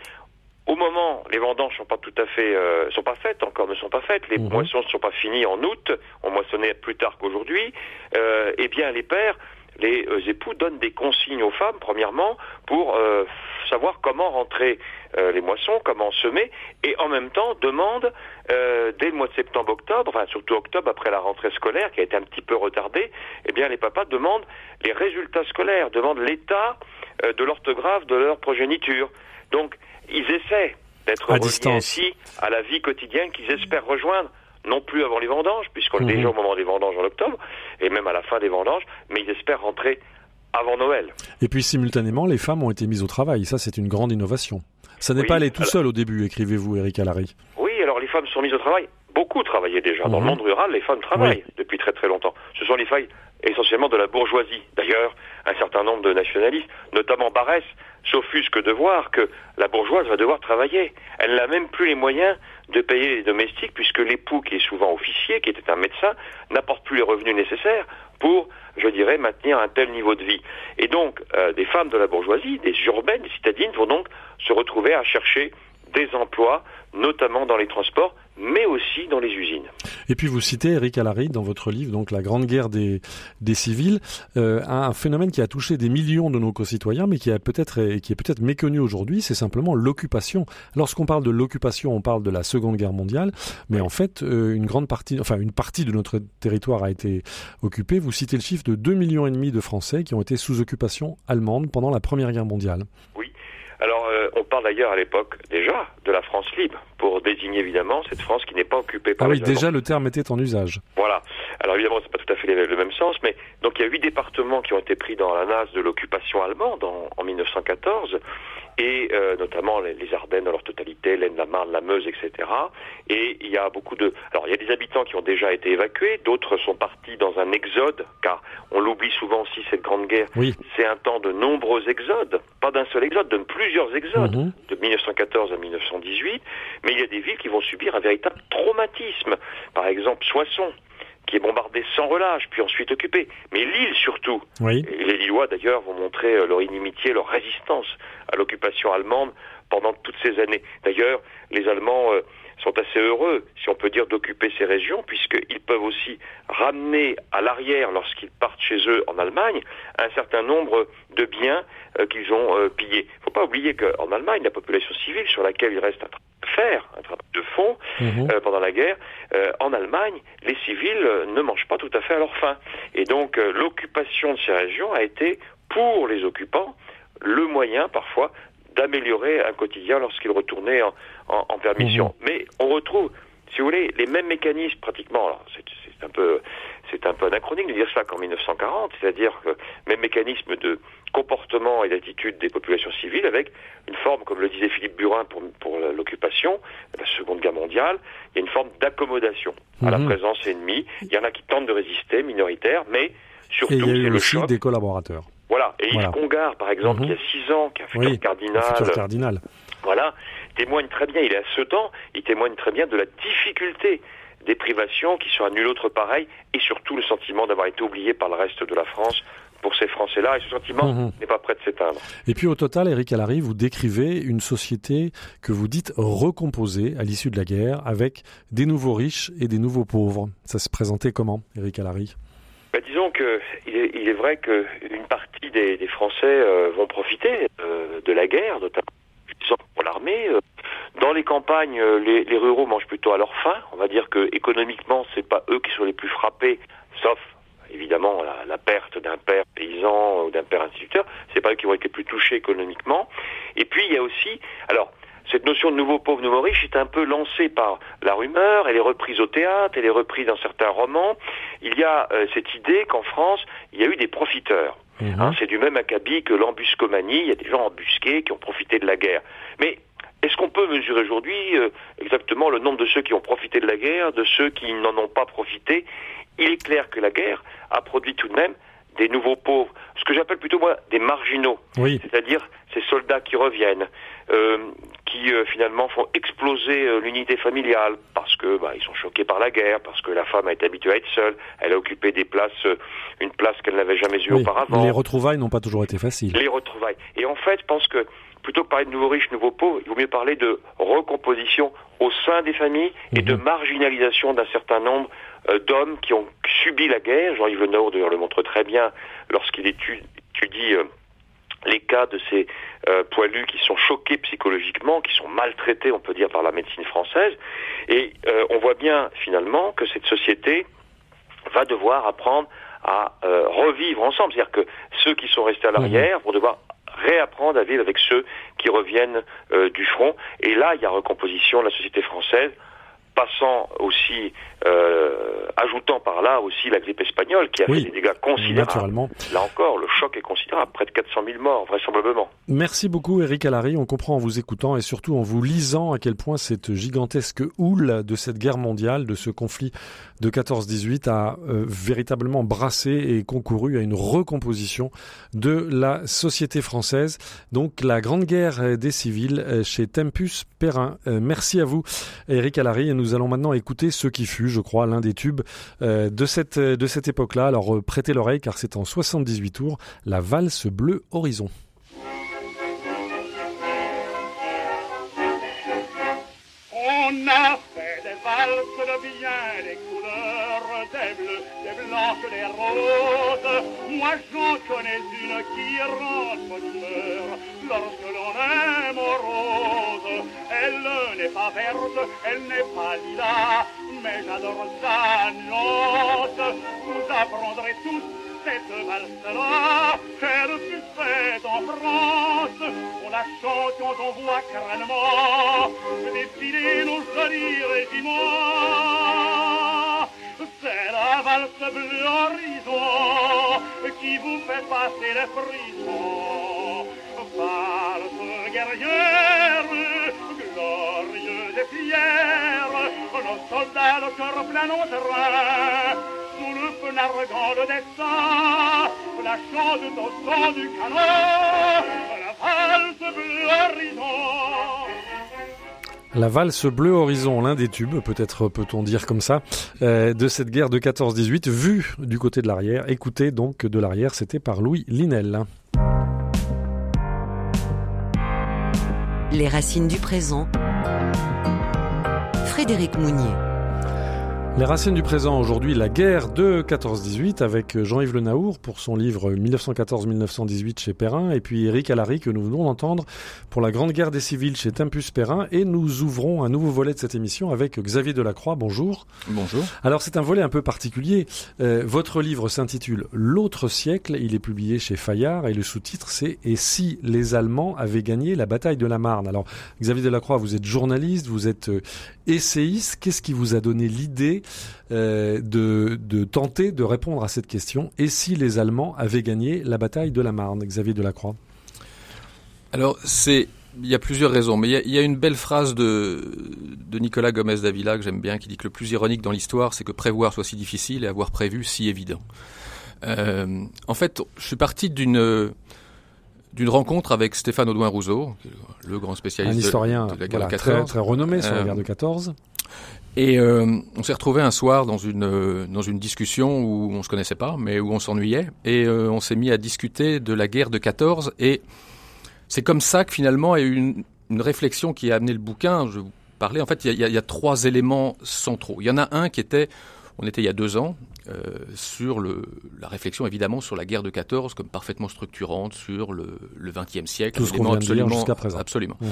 [SPEAKER 5] Au moment, les vendanges sont pas tout à fait, euh, sont pas faites encore, ne sont pas faites. Les
[SPEAKER 2] Mhm.
[SPEAKER 5] moissons ne sont pas finies en août. On moissonnait plus tard qu'aujourd'hui. Euh, eh bien, les pères, les euh, époux donnent des consignes aux femmes, premièrement, pour euh, savoir comment rentrer euh, les moissons, comment semer, et en même temps demandent euh, dès le mois de septembre-octobre, enfin surtout octobre après la rentrée scolaire qui a été un petit peu retardée, eh bien les papas demandent les résultats scolaires, demandent l'état euh, de l'orthographe de leur progéniture. Donc ils essaient d'être
[SPEAKER 2] distance.
[SPEAKER 5] ainsi à la vie quotidienne qu'ils espèrent rejoindre, non plus avant les vendanges, puisqu'on est
[SPEAKER 2] Mhm.
[SPEAKER 5] déjà au moment des vendanges en octobre, et même à la fin des vendanges, mais ils espèrent rentrer avant Noël.
[SPEAKER 2] Et puis, simultanément, les femmes ont été mises au travail. Ça, c'est une grande innovation. Ça n'est
[SPEAKER 5] Oui,
[SPEAKER 2] pas allé tout
[SPEAKER 5] alors-
[SPEAKER 2] seul au début, écrivez-vous, Eric Allary.
[SPEAKER 5] Oui, alors les femmes sont mises au travail. Beaucoup travaillaient déjà. Dans le
[SPEAKER 2] Mhm.
[SPEAKER 5] monde rural, les femmes travaillent depuis très très longtemps. Ce sont les failles essentiellement de la bourgeoisie. D'ailleurs, un certain nombre de nationalistes, notamment Barès, s'offusquent de voir que la bourgeoise va devoir travailler. Elle n'a même plus les moyens de payer les domestiques puisque l'époux, qui est souvent officier, qui était un médecin, n'apporte plus les revenus nécessaires pour, je dirais, maintenir un tel niveau de vie. Et donc, euh, des femmes de la bourgeoisie, des urbaines, des citadines, vont donc se retrouver à chercher des emplois, notamment dans les transports, mais aussi dans les usines.
[SPEAKER 2] Et puis vous citez Eric Allary dans votre livre, donc la Grande Guerre des, des civils, euh, un phénomène qui a touché des millions de nos concitoyens, mais qui a peut-être et qui est peut-être méconnu aujourd'hui, c'est simplement l'occupation. Lorsqu'on parle de l'occupation, on parle de la Seconde Guerre mondiale, mais en fait, euh, une grande partie, enfin une partie de notre territoire a été occupée. Vous citez le chiffre de 2 millions et demi de Français qui ont été sous occupation allemande pendant la Première Guerre mondiale.
[SPEAKER 5] Alors, euh, on parle d'ailleurs à l'époque déjà de la France libre, pour désigner évidemment cette France qui n'est pas occupée par
[SPEAKER 2] Ah
[SPEAKER 5] les
[SPEAKER 2] oui, déjà le terme était en usage.
[SPEAKER 5] Voilà. Alors évidemment, c'est pas tout à fait le même sens, mais donc il y a huit départements qui ont été pris dans la nasse de l'occupation allemande en, en 1914, et euh, notamment les, les Ardennes dans leur totalité, l'Aisne, la Marne, la Meuse, etc. Et il y a beaucoup de, alors il y a des habitants qui ont déjà été évacués, d'autres sont partis dans un exode, car on l'oublie souvent aussi cette grande guerre.
[SPEAKER 2] Oui.
[SPEAKER 5] C'est un temps de nombreux exodes, pas d'un seul exode, de plusieurs exodes
[SPEAKER 2] Mhm.
[SPEAKER 5] de 1914 à 1918, mais il y a des villes qui vont subir un véritable traumatisme. Par exemple, Soissons, qui est bombardée sans relâche, puis ensuite occupée. Mais Lille surtout.
[SPEAKER 2] Oui.
[SPEAKER 5] Et les Lillois d'ailleurs vont montrer euh, leur inimitié, leur résistance à l'occupation allemande pendant toutes ces années. D'ailleurs, les Allemands euh, sont assez heureux, si on peut dire, d'occuper ces régions, puisqu'ils peuvent aussi ramener à l'arrière, lorsqu'ils partent chez eux en Allemagne, un certain nombre de biens euh, qu'ils ont euh, pillés. Il ne faut pas oublier qu'en Allemagne, la population civile, sur laquelle il reste un travail à faire, un travail de fond,
[SPEAKER 2] Mhm.
[SPEAKER 5] euh, pendant la guerre, en Allemagne, les civils ne mangent pas tout à fait à leur faim. Et donc l'occupation de ces régions a été, pour les occupants, le moyen parfois d'améliorer un quotidien lorsqu'ils retournaient en, en- en permission. Mais on retrouve si vous voulez, les mêmes mécanismes pratiquement. C'est un peu, c'est un peu anachronique de dire ça qu'en 1940, c'est-à-dire que même mécanisme de comportement et d'attitude des populations civiles avec une forme, comme le disait Philippe Burin pour, pour l'occupation, la Seconde Guerre mondiale, il y a une forme d'accommodation à la
[SPEAKER 2] Mhm.
[SPEAKER 5] présence ennemie. Il y en a qui tentent de résister, minoritaires, mais surtout
[SPEAKER 2] Et il y a eu
[SPEAKER 5] le choc.
[SPEAKER 2] des collaborateurs.
[SPEAKER 5] Voilà. Et
[SPEAKER 2] Voilà.
[SPEAKER 5] Yves Congar, par exemple,
[SPEAKER 2] Mhm.
[SPEAKER 5] qui a 6 ans, qui a fait
[SPEAKER 2] Oui,
[SPEAKER 5] cardinal,
[SPEAKER 2] Le futur cardinal.
[SPEAKER 5] voilà, témoigne très bien, il est à Sedan, il témoigne très bien de la difficulté des privations qui sont à nul autre pareil, et surtout le sentiment d'avoir été oublié par le reste de la France pour ces Français-là, et ce sentiment
[SPEAKER 2] Mhm.
[SPEAKER 5] n'est pas prêt de s'éteindre.
[SPEAKER 2] Et puis au total, Eric Allary, vous décrivez une société que vous dites recomposée à l'issue de la guerre avec des nouveaux riches et des nouveaux pauvres. Ça se présentait comment, Eric Allary
[SPEAKER 5] Bah, disons que il est, vrai qu'une partie des, Français euh, vont profiter euh, de la guerre, notamment pour l'armée. Euh, Dans les campagnes, les, ruraux mangent plutôt à leur faim. On va dire que économiquement, c'est pas eux qui sont les plus frappés, sauf évidemment la, perte d'un père paysan ou d'un père instituteur. C'est pas eux qui vont être les plus touchés économiquement. Et puis il y a aussi, cette notion de nouveau pauvre, nouveau riche est un peu lancée par la rumeur, elle est reprise au théâtre, elle est reprise dans certains romans. Il y a euh, cette idée qu'en France, il y a eu des profiteurs.
[SPEAKER 2] Mhm.
[SPEAKER 5] Hein, c'est du même acabit que l'embuscomanie, il y a des gens embusqués qui ont profité de la guerre. Mais est-ce qu'on peut mesurer aujourd'hui euh, exactement le nombre de ceux qui ont profité de la guerre, de ceux qui n'en ont pas profité? Il est clair que la guerre a produit tout de même des nouveaux pauvres, ce que j'appelle plutôt moi des marginaux,
[SPEAKER 2] Oui,
[SPEAKER 5] c'est-à-dire ces soldats qui reviennent, euh, qui euh, finalement font exploser euh, l'unité familiale parce que bah, ils sont choqués par la guerre, parce que la femme a été habituée à être seule, elle a occupé des places, euh, une place qu'elle n'avait jamais eue
[SPEAKER 2] oui.
[SPEAKER 5] auparavant
[SPEAKER 2] les retrouvailles n'ont pas toujours été faciles.
[SPEAKER 5] les retrouvailles. Et en fait, je pense que plutôt que parler de nouveaux riches, nouveaux pauvres, il vaut mieux parler de recomposition au sein des familles et de
[SPEAKER 2] Mhm.
[SPEAKER 5] marginalisation d'un certain nombre d'hommes qui ont subi la guerre. Jean-Yves Le d'ailleurs, le montre très bien lorsqu'il étudie, euh, les cas de ces euh, poilus qui sont choqués psychologiquement, qui sont maltraités, on peut dire, par la médecine française. Et euh, on voit bien, finalement, que cette société va devoir apprendre à euh, revivre ensemble. C'est-à-dire que ceux qui sont restés à l'arrière vont devoir réapprendre à vivre avec ceux qui reviennent euh, du front. Et là, il y a recomposition de la société française, passant aussi, euh, ajoutant par là aussi la grippe espagnole qui a
[SPEAKER 2] Oui,
[SPEAKER 5] fait des dégâts considérables.
[SPEAKER 2] Naturellement.
[SPEAKER 5] Là encore, le choc est considérable, près de 400 000 morts, vraisemblablement.
[SPEAKER 2] Merci beaucoup Eric Allary, on comprend en vous écoutant et surtout en vous lisant à quel point cette gigantesque houle de cette guerre mondiale, de ce conflit de 14-18 a euh, véritablement brassé et concouru à une recomposition de la société française. Donc la grande guerre euh, des civils chez Tempus Perrin. Euh, merci à vous Eric Allary et nous allons maintenant écouter ce qui fut, je crois, l'un des tubes euh, de cette, de cette époque-là. Alors euh, prêtez l'oreille car c'est en 78 tours, la valse bleue horizon.
[SPEAKER 6] On a fait des valses de bien des couleurs, des bleus, des blanches, des roses. Moi j'en connais une qui rend bonheur lorsque l'on est morose. Elle n'est pas verte, elle n'est pas lilas, mais j'adore sa note. Vous apprendrez tous cette valse-là, qu'elle fut faite en France. On la chante quand on voit crânement défiler nos jolis régiments. C'est la valse bleu horizon qui vous fait passer les frissons. Valse guerrière, et fière, nos soldats, le cœur plein sous le feu narguant le dessin, la chante au son du canon, la valse bleu horizon.
[SPEAKER 2] La valse bleu horizon, l'un des tubes, peut-être peut-on dire comme ça, euh, de cette guerre de 14-18, vue du côté de l'arrière. Écoutez donc de l'arrière, c'était par Louis Linel.
[SPEAKER 1] Les racines du présent. Frédéric Mounier.
[SPEAKER 2] Les racines du présent aujourd'hui, la guerre de 14-18 avec Jean-Yves Le Naour pour son livre 1914-1918 chez Perrin et puis Éric Allary que nous venons d'entendre pour la grande guerre des civils chez Tempus Perrin et nous ouvrons un nouveau volet de cette émission avec Xavier Delacroix. Bonjour.
[SPEAKER 3] Bonjour.
[SPEAKER 2] Alors c'est un volet un peu particulier. Euh, votre livre s'intitule L'autre siècle, il est publié chez Fayard et le sous-titre c'est Et si les Allemands avaient gagné la bataille de la Marne? Alors Xavier Delacroix, vous êtes journaliste, vous êtes euh, essayiste, qu'est-ce qui vous a donné l'idée euh, de, tenter de répondre à cette question? Et si les Allemands avaient gagné la bataille de la Marne, Xavier Delacroix.
[SPEAKER 7] Alors, il y a plusieurs raisons, mais il y a, une belle phrase de, de Nicolas Gomez d'Avila que j'aime bien, qui dit que le plus ironique dans l'histoire, c'est que prévoir soit si difficile et avoir prévu si évident. Euh, en fait, je suis parti d'une d'une rencontre avec Stéphane Audouin Rousseau, le grand spécialiste
[SPEAKER 2] Un historien
[SPEAKER 7] de, la guerre
[SPEAKER 2] voilà,
[SPEAKER 7] de
[SPEAKER 2] très,
[SPEAKER 7] 14.
[SPEAKER 2] très renommé sur la
[SPEAKER 7] Euh,
[SPEAKER 2] guerre de 14.
[SPEAKER 7] Et euh, on s'est retrouvé un soir dans une euh, dans une discussion où on se connaissait pas, mais où on s'ennuyait, et euh, on s'est mis à discuter de la guerre de 14. Et c'est comme ça que finalement il y a eu une, une réflexion qui a amené le bouquin. Je vous parlais. En fait, il y, a, il y a- il y a trois éléments centraux. Il y en a un qui était, on était il y a deux ans euh, sur le, la réflexion évidemment sur la guerre de 14 comme parfaitement structurante sur le, le 20e siècle.
[SPEAKER 2] Tout ce qu'on vient de dire
[SPEAKER 7] absolument-
[SPEAKER 2] jusqu'à présent.
[SPEAKER 7] Absolument.
[SPEAKER 2] Mhm.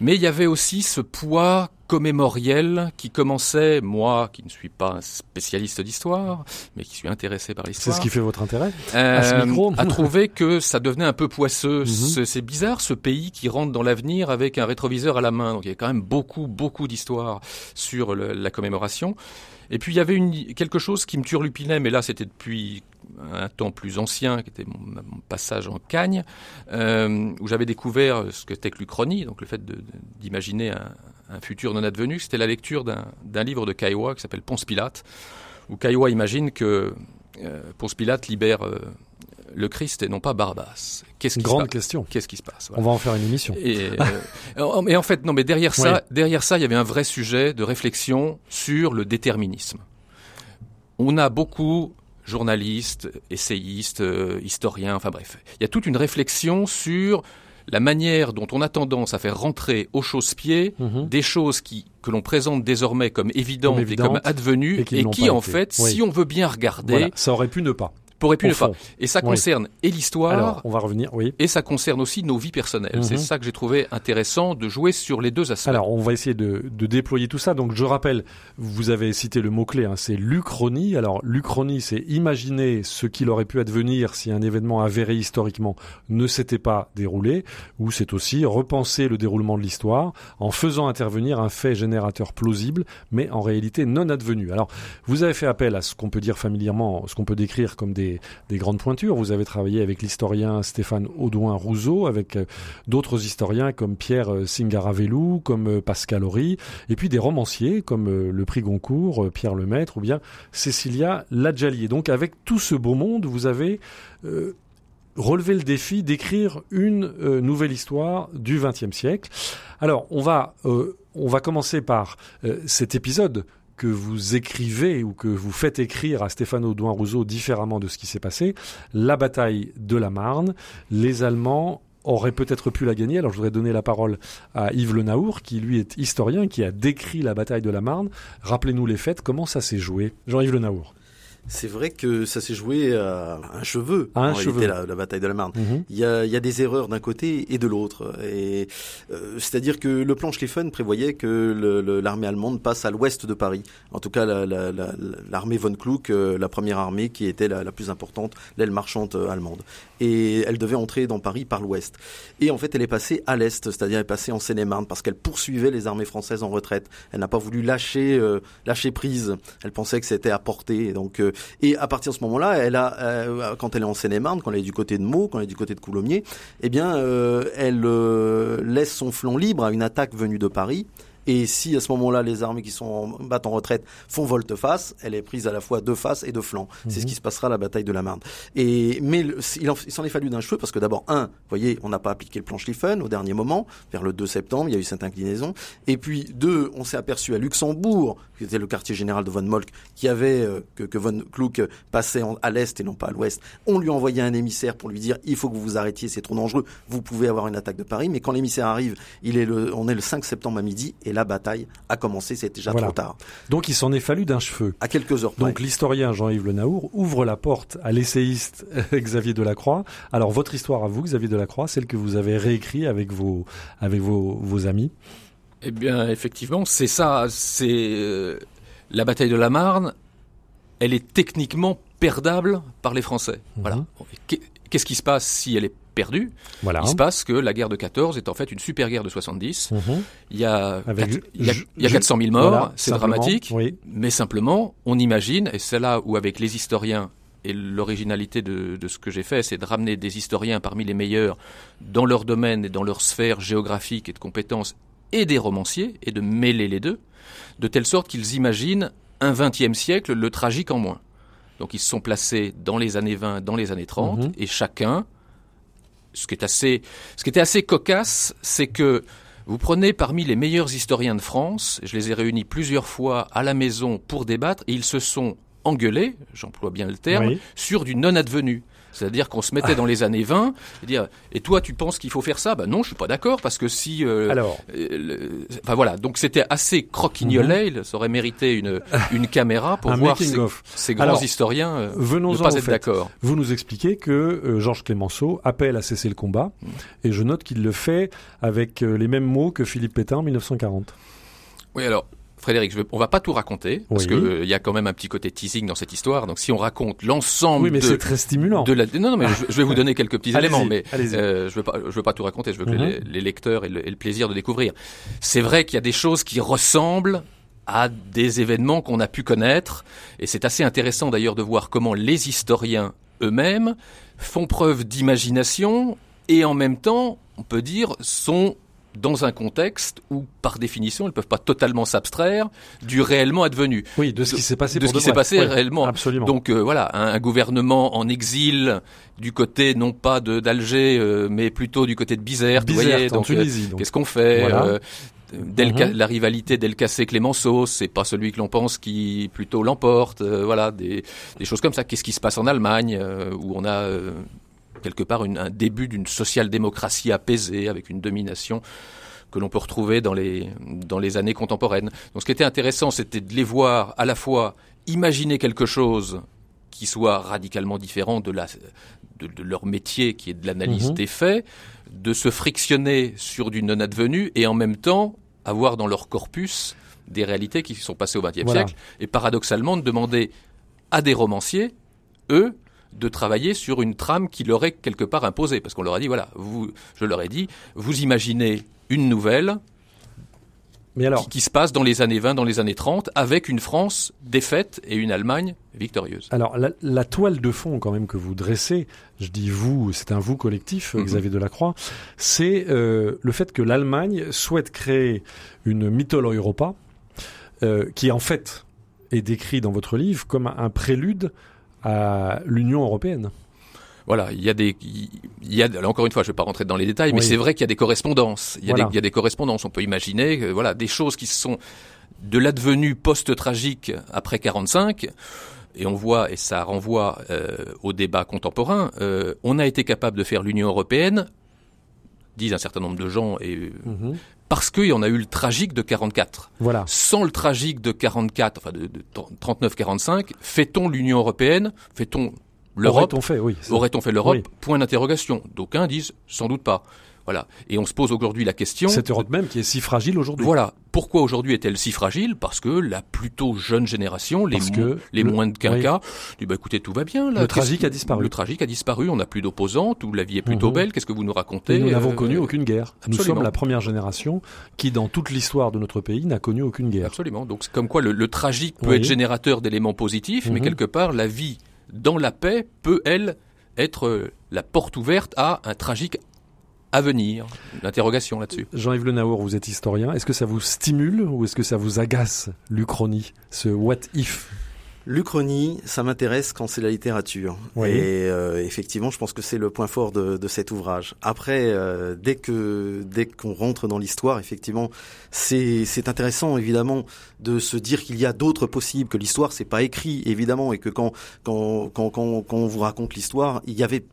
[SPEAKER 7] Mais il y avait aussi ce poids commémoriel qui commençait, moi qui ne suis pas un spécialiste d'histoire, mais qui suis intéressé par
[SPEAKER 2] C'est
[SPEAKER 7] l'histoire,
[SPEAKER 2] ce qui fait votre intérêt
[SPEAKER 7] euh,
[SPEAKER 2] à ce micro.
[SPEAKER 7] à trouver que ça devenait un peu poisseux.
[SPEAKER 2] Mhm.
[SPEAKER 7] C'est- C'est bizarre ce pays qui rentre dans l'avenir avec un rétroviseur à la main. Donc il y a quand même beaucoup, beaucoup d'histoires sur le- la commémoration. Et puis il y avait quelque chose qui me turlupinait, mais là c'était depuis un temps plus ancien, qui était mon, passage en Cagne, euh, où j'avais découvert ce que c'était que l'Uchronie, donc le fait d'imaginer un, futur non advenu. C'était la lecture d'un livre de Caillois qui s'appelle Ponce Pilate, où Caillois imagine que euh, Ponce Pilate libère euh, le Christ et non pas Barbas. Qu'est-ce qui, se
[SPEAKER 2] Grande
[SPEAKER 7] passe
[SPEAKER 2] question.
[SPEAKER 7] Qu'est-ce qui se passe
[SPEAKER 2] On va en faire une émission.
[SPEAKER 7] et, euh, mais en fait, non, mais derrière ça, derrière ça, il y avait un vrai sujet de réflexion sur le déterminisme. On a beaucoup journalistes, essayistes, euh, historiens, enfin bref, il y a toute une réflexion sur la manière dont on a tendance à faire rentrer au chausse-pied
[SPEAKER 2] Mhm.
[SPEAKER 7] des choses qui que l'on présente désormais comme évidentes,
[SPEAKER 2] Comme
[SPEAKER 7] et comme advenues
[SPEAKER 2] et
[SPEAKER 7] et
[SPEAKER 2] qui
[SPEAKER 7] en
[SPEAKER 2] été.
[SPEAKER 7] fait,
[SPEAKER 2] Oui.
[SPEAKER 7] si on veut bien regarder,
[SPEAKER 2] Voilà, ça aurait pu ne pas.
[SPEAKER 7] Pourrait pu ne pas. Et ça
[SPEAKER 2] Oui.
[SPEAKER 7] concerne et l'histoire,
[SPEAKER 2] on va revenir. Oui.
[SPEAKER 7] et ça concerne aussi nos vies personnelles.
[SPEAKER 2] Mhm.
[SPEAKER 7] C'est ça que j'ai trouvé intéressant de jouer sur les deux aspects.
[SPEAKER 2] Alors, on va essayer de, de déployer tout ça. Donc, je rappelle, vous avez cité le mot-clé, hein, c'est l'Uchronie. Alors, l'Uchronie, c'est imaginer ce qu'il aurait pu advenir si un événement avéré historiquement ne s'était pas déroulé, ou c'est aussi repenser le déroulement de l'histoire en faisant intervenir un fait générateur plausible, mais en réalité non advenu. Alors, vous avez fait appel à ce qu'on peut dire familièrement, ce qu'on peut décrire comme des, des grandes pointures. Vous avez travaillé avec l'historien Stéphane Audouin Rousseau, avec euh, d'autres historiens comme Pierre euh, Singaravelou, comme euh, Pascal Horry, et puis des romanciers comme le prix Goncourt, Pierre Lemaître ou bien Cécilia Ladjali. Et donc avec tout ce beau monde, vous avez euh, relevé le défi d'écrire une nouvelle histoire du XXe siècle. Alors on va commencer par cet épisode que vous écrivez ou que vous faites écrire à Stéphane Audouin Rousseau différemment de ce qui s'est passé, la bataille de la Marne, les Allemands auraient peut-être pu la gagner. Alors je voudrais donner la parole à Yves Le Naour, qui lui est historien, qui a décrit la bataille de la Marne. Rappelez-nous les faits, comment ça s'est joué? Jean-Yves Le Naour.
[SPEAKER 3] C'est vrai que ça s'est joué à un cheveu,
[SPEAKER 2] À un
[SPEAKER 3] en
[SPEAKER 2] cheveu.
[SPEAKER 3] réalité, la, la bataille de la Marne.
[SPEAKER 2] Mhm.
[SPEAKER 3] Il y a, il y a des erreurs d'un côté et de l'autre. Et euh, c'est-à-dire que le plan Schlieffen prévoyait que l'armée allemande passe à l'ouest de Paris. En tout cas, la- la- la- l'armée von Kluck, euh, la première armée qui était la, plus importante, l'aile marchande euh, allemande. Et elle devait entrer dans Paris par l'ouest. Et en fait, elle est passée à l'est, c'est-à-dire elle est passée en Seine-et-Marne parce qu'elle poursuivait les armées françaises en retraite. Elle n'a pas voulu lâcher euh, lâcher prise. Elle pensait que c'était à portée. Et donc, euh, et à partir de ce moment-là, elle a, euh, quand elle est en Seine-et-Marne, quand elle est du côté de Meaux, quand elle est du côté de Coulommiers, eh bien, euh, elle euh, laisse son flanc libre à une attaque venue de Paris. Et si à ce moment-là les armées qui sont en, battent en retraite font volte-face, elle est prise à la fois de face et de flanc. C'est ce qui se passera à la bataille de la Marne. Et mais le- il, en- il s'en est fallu d'un cheveu parce que d'abord un, vous voyez, on n'a pas appliqué le plan Schlieffen au dernier moment, vers le 2 septembre, il y a eu cette inclinaison. Et puis deux, on s'est aperçu à Luxembourg, qui était le quartier général de von Moltke, qui avait euh, que, que von Kluck passait en- à l'est et non pas à l'ouest. On lui a envoyé un émissaire pour lui dire il faut que vous vous arrêtiez, c'est trop dangereux, vous pouvez avoir une attaque de Paris. Mais quand l'émissaire arrive, il est le, on est le 5 septembre à midi et la bataille a commencé, c'était déjà
[SPEAKER 2] Voilà.
[SPEAKER 3] trop tard,
[SPEAKER 2] Donc il s'en est fallu d'un cheveu.
[SPEAKER 3] à quelques heures près.
[SPEAKER 2] Donc l'historien Jean-Yves Le Naour ouvre la porte à l'essayiste Xavier Delacroix. Alors votre histoire à vous, Xavier Delacroix, celle que vous avez réécrit avec vos, avec vos, vos amis.
[SPEAKER 7] Eh bien, effectivement, c'est ça. C'est euh, la bataille de la Marne. Elle est techniquement perdable par les Français.
[SPEAKER 2] Mhm.
[SPEAKER 7] Voilà. Qu'est- qu'est-ce qui se passe si elle est perdue?
[SPEAKER 2] Voilà.
[SPEAKER 7] Il se passe que la guerre de 14 est en fait une super guerre de 70.
[SPEAKER 2] Mhm.
[SPEAKER 7] Il y a,
[SPEAKER 2] Avec
[SPEAKER 7] quatre-
[SPEAKER 2] ju-
[SPEAKER 7] il y a,
[SPEAKER 2] ju-
[SPEAKER 7] il y a
[SPEAKER 2] ju-
[SPEAKER 7] 400 000 morts,
[SPEAKER 2] voilà,
[SPEAKER 7] c'est dramatique.
[SPEAKER 2] Oui.
[SPEAKER 7] Mais simplement, on imagine, et c'est là où avec les historiens, et l'originalité de, de ce que j'ai fait, c'est de ramener des historiens parmi les meilleurs dans leur domaine et dans leur sphère géographique et de compétences, et des romanciers, et de mêler les deux, de telle sorte qu'ils imaginent un XXe siècle, le tragique en moins. Donc ils se sont placés dans les années 20, dans les années 30,
[SPEAKER 2] Mhm.
[SPEAKER 7] et chacun, ce qui est assez, ce qui était assez cocasse, c'est que vous prenez parmi les meilleurs historiens de France, je les ai réunis plusieurs fois à la maison pour débattre, et ils se sont engueulés, j'emploie bien le terme,
[SPEAKER 2] Oui.
[SPEAKER 7] sur du non-advenu. C'est-à-dire qu'on se mettait dans les années 20 et dire et toi tu penses qu'il faut faire ça? Ben non, je suis pas d'accord parce que si euh,
[SPEAKER 2] Alors,
[SPEAKER 7] euh, le- enfin voilà, donc c'était assez croquignolet, il ça aurait mérité une une caméra pour
[SPEAKER 2] un
[SPEAKER 7] voir ces, grands
[SPEAKER 2] Alors,
[SPEAKER 7] historiens euh, ne
[SPEAKER 2] Venons-en
[SPEAKER 7] pas
[SPEAKER 2] au
[SPEAKER 7] être d'accord.
[SPEAKER 2] Vous nous expliquez que euh, Georges Clémenceau appelle à cesser le combat,
[SPEAKER 7] Mm.
[SPEAKER 2] et je note qu'il le fait avec les mêmes mots que Philippe Pétain en 1940.
[SPEAKER 7] Oui, alors, Frédéric, je vais, on va pas tout raconter, parce
[SPEAKER 2] Oui.
[SPEAKER 7] que euh, y a quand même un petit côté teasing dans cette histoire. Donc, si on raconte l'ensemble
[SPEAKER 2] Oui, mais c'est très stimulant.
[SPEAKER 7] de la, non, non, mais je, je vais vous donner quelques petits éléments, mais euh, je veux pas, je veux pas tout raconter. Je veux que
[SPEAKER 2] Mhm.
[SPEAKER 7] les, les lecteurs aient le, aient le plaisir de découvrir. C'est vrai qu'il y a des choses qui ressemblent à des événements qu'on a pu connaître, et c'est assez intéressant d'ailleurs de voir comment les historiens eux-mêmes font preuve d'imagination et en même temps, on peut dire, sont dans un contexte où, par définition, ils ne peuvent pas totalement s'abstraire du réellement advenu.
[SPEAKER 2] Oui, de ce qui s'est passé
[SPEAKER 7] de
[SPEAKER 2] pour
[SPEAKER 7] ce qui s'est passé
[SPEAKER 2] Oui,
[SPEAKER 7] réellement.
[SPEAKER 2] Absolument.
[SPEAKER 7] Donc euh, voilà, un, un gouvernement en exil du côté non pas de d'Alger, euh, mais plutôt du côté de Bizerte. vous
[SPEAKER 2] Bizerte,
[SPEAKER 7] voyez,
[SPEAKER 2] en
[SPEAKER 7] donc euh,
[SPEAKER 2] Tunisie.
[SPEAKER 7] qu'est-ce qu'on fait
[SPEAKER 2] Voilà.
[SPEAKER 7] euh, Delca-
[SPEAKER 2] Mhm.
[SPEAKER 7] La rivalité d'Elcacé Clémenceau, c'est pas celui que l'on pense qui plutôt l'emporte. euh, voilà, des, des choses comme ça. Qu'est-ce qui se passe en Allemagne euh, où on a euh, quelque part une- un début d'une social-démocratie apaisée avec une domination que l'on peut retrouver dans les, dans les années contemporaines. Donc ce qui était intéressant, c'était de les voir à la fois imaginer quelque chose qui soit radicalement différent de, la, de, de leur métier, qui est de l'analyse
[SPEAKER 2] Mhm.
[SPEAKER 7] des faits, de se frictionner sur du non-advenu et en même temps avoir dans leur corpus des réalités qui se sont passées au XXe
[SPEAKER 2] Voilà.
[SPEAKER 7] siècle et paradoxalement de demander à des romanciers, eux, de travailler sur une trame qui leur est quelque part imposée. Parce qu'on leur a dit, voilà, vous, je leur ai dit, vous imaginez une nouvelle
[SPEAKER 2] Mais alors,
[SPEAKER 7] qui, qui se passe dans les années 20, dans les années 30, avec une France défaite et une Allemagne victorieuse.
[SPEAKER 2] alors la, la toile de fond quand même que vous dressez, je dis vous, c'est un vous collectif,
[SPEAKER 7] Mhm.
[SPEAKER 2] Xavier Delacroix, c'est euh, le fait que l'Allemagne souhaite créer une mythologie Europa, euh, qui en fait est décrit dans votre livre comme un prélude à l'Union européenne.
[SPEAKER 7] Voilà, il y a des, il y a, alors encore une fois, je ne vais pas rentrer dans les détails, mais
[SPEAKER 2] Oui.
[SPEAKER 7] c'est vrai qu'il y a des correspondances. Il y, a
[SPEAKER 2] Voilà.
[SPEAKER 7] des, il y a des correspondances. On peut imaginer, que, voilà, des choses qui sont de l'advenu post-tragique après 45. Et on voit, et ça renvoie euh, au débat contemporain, euh, on a été capable de faire l'Union européenne, disent un certain nombre de gens, et euh,
[SPEAKER 2] Mhm.
[SPEAKER 7] Parce qu'il y en a eu le tragique de 44.
[SPEAKER 2] Voilà.
[SPEAKER 7] Sans le tragique de 44, enfin de, de 39-45, fait-on l'Union européenne Fait-on l'Europe?
[SPEAKER 2] Aurait-on fait, oui. c'est-
[SPEAKER 7] Aurait-on fait l'Europe?
[SPEAKER 2] Oui.
[SPEAKER 7] Point d'interrogation. D'aucuns disent sans doute pas. Voilà. Et on se pose aujourd'hui la question.
[SPEAKER 2] Cette Europe même qui est si fragile aujourd'hui.
[SPEAKER 7] Voilà. Pourquoi aujourd'hui est-elle si fragile? Parce que la plutôt jeune génération, les,
[SPEAKER 2] Parce
[SPEAKER 7] mo-
[SPEAKER 2] que
[SPEAKER 7] les
[SPEAKER 2] le-
[SPEAKER 7] moins de quinquas, dit bah écoutez tout va bien là.
[SPEAKER 2] Le tragique a disparu.
[SPEAKER 7] Le tragique a disparu. On n'a plus d'opposants. Tout la vie est plutôt
[SPEAKER 2] Mhm.
[SPEAKER 7] belle. Qu'est-ce que vous nous racontez?
[SPEAKER 2] Et nous n'avons
[SPEAKER 7] Euh,
[SPEAKER 2] connu aucune guerre. Nous
[SPEAKER 7] absolument.
[SPEAKER 2] sommes la première génération qui, dans toute l'histoire de notre pays, n'a connu aucune guerre.
[SPEAKER 7] Absolument. Donc c'est comme quoi le, le tragique peut
[SPEAKER 2] Oui.
[SPEAKER 7] être générateur d'éléments positifs, mais
[SPEAKER 2] Mhm.
[SPEAKER 7] quelque part la vie dans la paix peut elle être euh, la porte ouverte à un tragique à venir. L'interrogation là-dessus.
[SPEAKER 2] Jean-Yves Le Naour, vous êtes historien. Est-ce que ça vous stimule ou est-ce que ça vous agace, l'Uchronie, ce what if?
[SPEAKER 3] L'Uchronie, ça m'intéresse quand c'est la littérature.
[SPEAKER 2] Oui.
[SPEAKER 3] Et euh, effectivement, je pense que c'est le point fort de, de cet ouvrage. Après, euh, dès que dès qu'on rentre dans l'histoire, effectivement, c'est c'est intéressant évidemment de se dire qu'il y a d'autres possibles, que l'histoire c'est pas écrit évidemment, et que quand quand quand quand, quand on vous raconte l'histoire, il y avait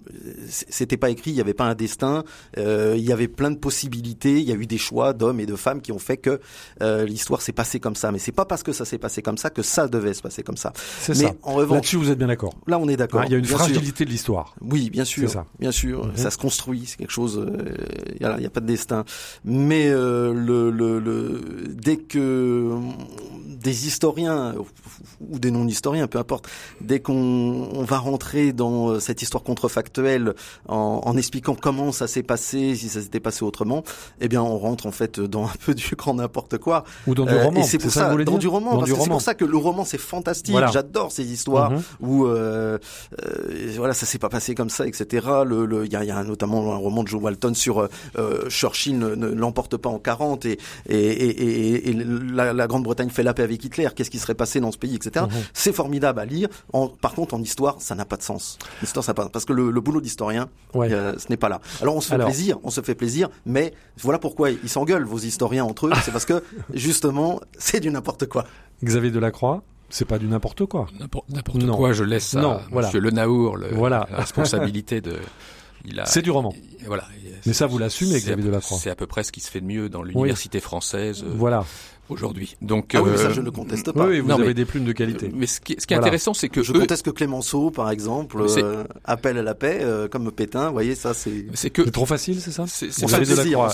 [SPEAKER 3] c'était pas écrit, il y avait pas un destin, euh, il y avait plein de possibilités, il y a eu des choix d'hommes et de femmes qui ont fait que euh, l'histoire s'est passée comme ça. Mais c'est pas parce que ça s'est passé comme ça que ça devait se passer comme ça.
[SPEAKER 2] C'est
[SPEAKER 3] Mais
[SPEAKER 2] ça.
[SPEAKER 3] en revanche,
[SPEAKER 2] Là-dessus, vous êtes bien d'accord.
[SPEAKER 3] là on est d'accord.
[SPEAKER 2] Hein, Il y a une fragilité de l'histoire.
[SPEAKER 3] Oui, bien sûr,
[SPEAKER 2] C'est ça.
[SPEAKER 3] bien sûr,
[SPEAKER 2] Mhm.
[SPEAKER 3] ça se construit, c'est quelque chose. euh, Il n'y a, pas de destin, mais euh, le, le, le, dès que des historiens ou des non-historiens, peu importe, dès qu'on on va rentrer dans euh, cette histoire contrefactuelle en, en expliquant comment ça s'est passé, si ça s'était passé autrement, eh bien on rentre en fait dans un peu du grand n'importe quoi.
[SPEAKER 2] Ou dans du euh, roman.
[SPEAKER 3] Et c'est pour ça, dans du roman, c'est pour ça que le roman c'est fantastique. J'adore ces histoires mhm. où euh, euh, voilà ça s'est pas passé comme ça, etc. Le il y a, y a, notamment un roman de Joe Walton sur euh, Churchill ne, l'emporte pas en 40 et et, et, et la, la Grande-Bretagne fait la paix avec Hitler. Qu'est-ce qui serait passé dans ce pays, etc. Mhm. C'est formidable à lire. En, par contre, en histoire, ça n'a pas de sens. L'histoire, ça pas parce que le, le boulot d'historien, euh, ce n'est pas là. Alors on se fait plaisir, on se fait plaisir, mais voilà pourquoi ils s'engueulent vos historiens entre eux. c'est parce que justement, c'est du n'importe quoi.
[SPEAKER 2] Xavier Delacroix c'est pas du n'importe quoi.
[SPEAKER 7] N'importe quoi, je laisse à non, voilà. Monsieur Le Naour le, voilà. la responsabilité de.
[SPEAKER 2] C'est du roman.
[SPEAKER 7] Voilà.
[SPEAKER 2] Mais ça, vous l'assumez, Xavier Delacroix.
[SPEAKER 7] C'est à peu près ce qui se fait de mieux dans l'université française. Euh,
[SPEAKER 2] voilà
[SPEAKER 7] aujourd'hui. Donc
[SPEAKER 3] ah oui, ça euh, je ne conteste pas.
[SPEAKER 2] Oui, vous avez des plumes de qualité.
[SPEAKER 7] Mais ce qui, ce qui est intéressant, c'est que
[SPEAKER 3] je conteste que Clémenceau, par exemple, euh, appelle à la paix, euh, comme Pétain. Vous voyez, ça c'est.
[SPEAKER 2] C'est que trop facile, c'est ça.
[SPEAKER 3] C'est ça. Je crois
[SPEAKER 7] que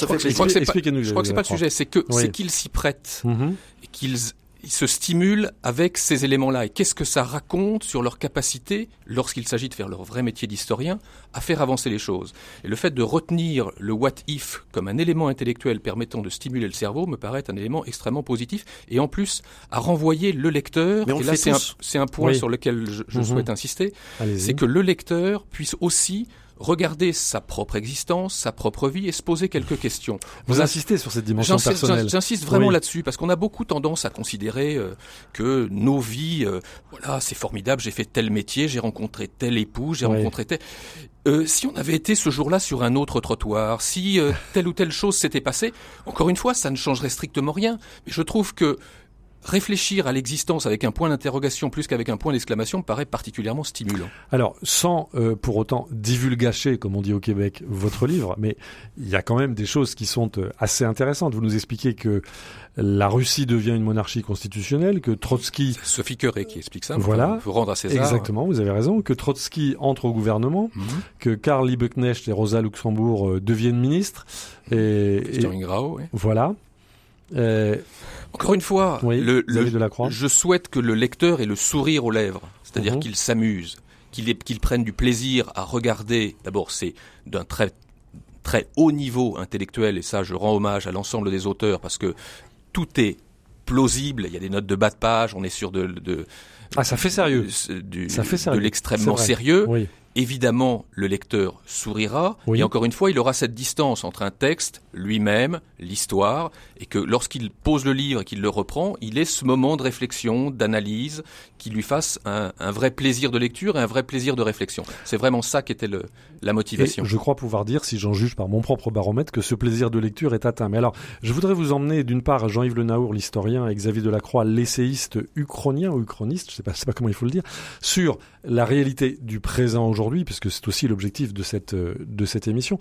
[SPEAKER 7] c'est pas le sujet. C'est que c'est qu'ils s'y prêtent mm-hmm. et qu'ils ils se stimulent avec ces éléments-là. Et qu'est-ce que ça raconte sur leur capacité, lorsqu'il s'agit de faire leur vrai métier d'historien, à faire avancer les choses? Et le fait de retenir le what if comme un élément intellectuel permettant de stimuler le cerveau me paraît un élément extrêmement positif. Et en plus, à renvoyer le lecteur, et là c'est un, point sur lequel je, mhm. souhaite insister, c'est que le lecteur puisse aussi regarder sa propre existence, sa propre vie et se poser quelques questions.
[SPEAKER 2] Vous insistez sur cette dimension personnelle.
[SPEAKER 7] J'insiste vraiment là-dessus parce qu'on a beaucoup tendance à considérer euh, que nos vies, euh, voilà, c'est formidable, j'ai fait tel métier, j'ai rencontré tel époux, j'ai rencontré tel. Euh, si on avait été ce jour-là sur un autre trottoir, si telle ou telle chose s'était passée, encore une fois, ça ne changerait strictement rien. Mais je trouve que réfléchir à l'existence avec un point d'interrogation plus qu'avec un point d'exclamation paraît particulièrement stimulant.
[SPEAKER 2] Alors, sans euh, pour autant divulgacher, comme on dit au Québec, votre livre, mais il y a quand même des choses qui sont euh, assez intéressantes. Vous nous expliquez que la Russie devient une monarchie constitutionnelle, que Trotsky...
[SPEAKER 7] Sophie Curé qui explique ça.
[SPEAKER 2] Voilà.
[SPEAKER 7] Faut rendre à César.
[SPEAKER 2] Exactement, vous avez raison. Que Trotsky entre au gouvernement, mhm. que Karl Liebknecht et Rosa Luxembourg euh, deviennent ministres. Et,
[SPEAKER 7] et Grau, oui.
[SPEAKER 2] Voilà.
[SPEAKER 7] Euh, encore une fois, le, je souhaite que le lecteur ait le sourire aux lèvres, c'est-à-dire mhm. qu'il s'amuse, qu'il prenne du plaisir à regarder. D'abord, c'est d'un très très haut niveau intellectuel, et ça, je rends hommage à l'ensemble des auteurs parce que tout est plausible. Il y a des notes de bas de page, on est sûr de, de
[SPEAKER 2] ah, ça fait sérieux.
[SPEAKER 7] Du, ça fait sérieux. De l'extrêmement sérieux. Oui. Évidemment, le lecteur sourira, et encore une fois, il aura cette distance entre un texte, lui-même, l'histoire, et que lorsqu'il pose le livre et qu'il le reprend, il ait ce moment de réflexion, d'analyse, qui lui fasse un, vrai plaisir de lecture et un vrai plaisir de réflexion. C'est vraiment ça qui était le, la motivation.
[SPEAKER 2] je crois pouvoir dire, si j'en juge par mon propre baromètre, que ce plaisir de lecture est atteint. Mais alors, je voudrais vous emmener d'une part Jean-Yves Le Naour, l'historien, et Xavier Delacroix, l'essayiste uchronien ou uchroniste, je sais pas, sais pas comment il faut le dire, sur la réalité du présent aujourd'hui, puisque c'est aussi l'objectif de cette, euh, de cette émission.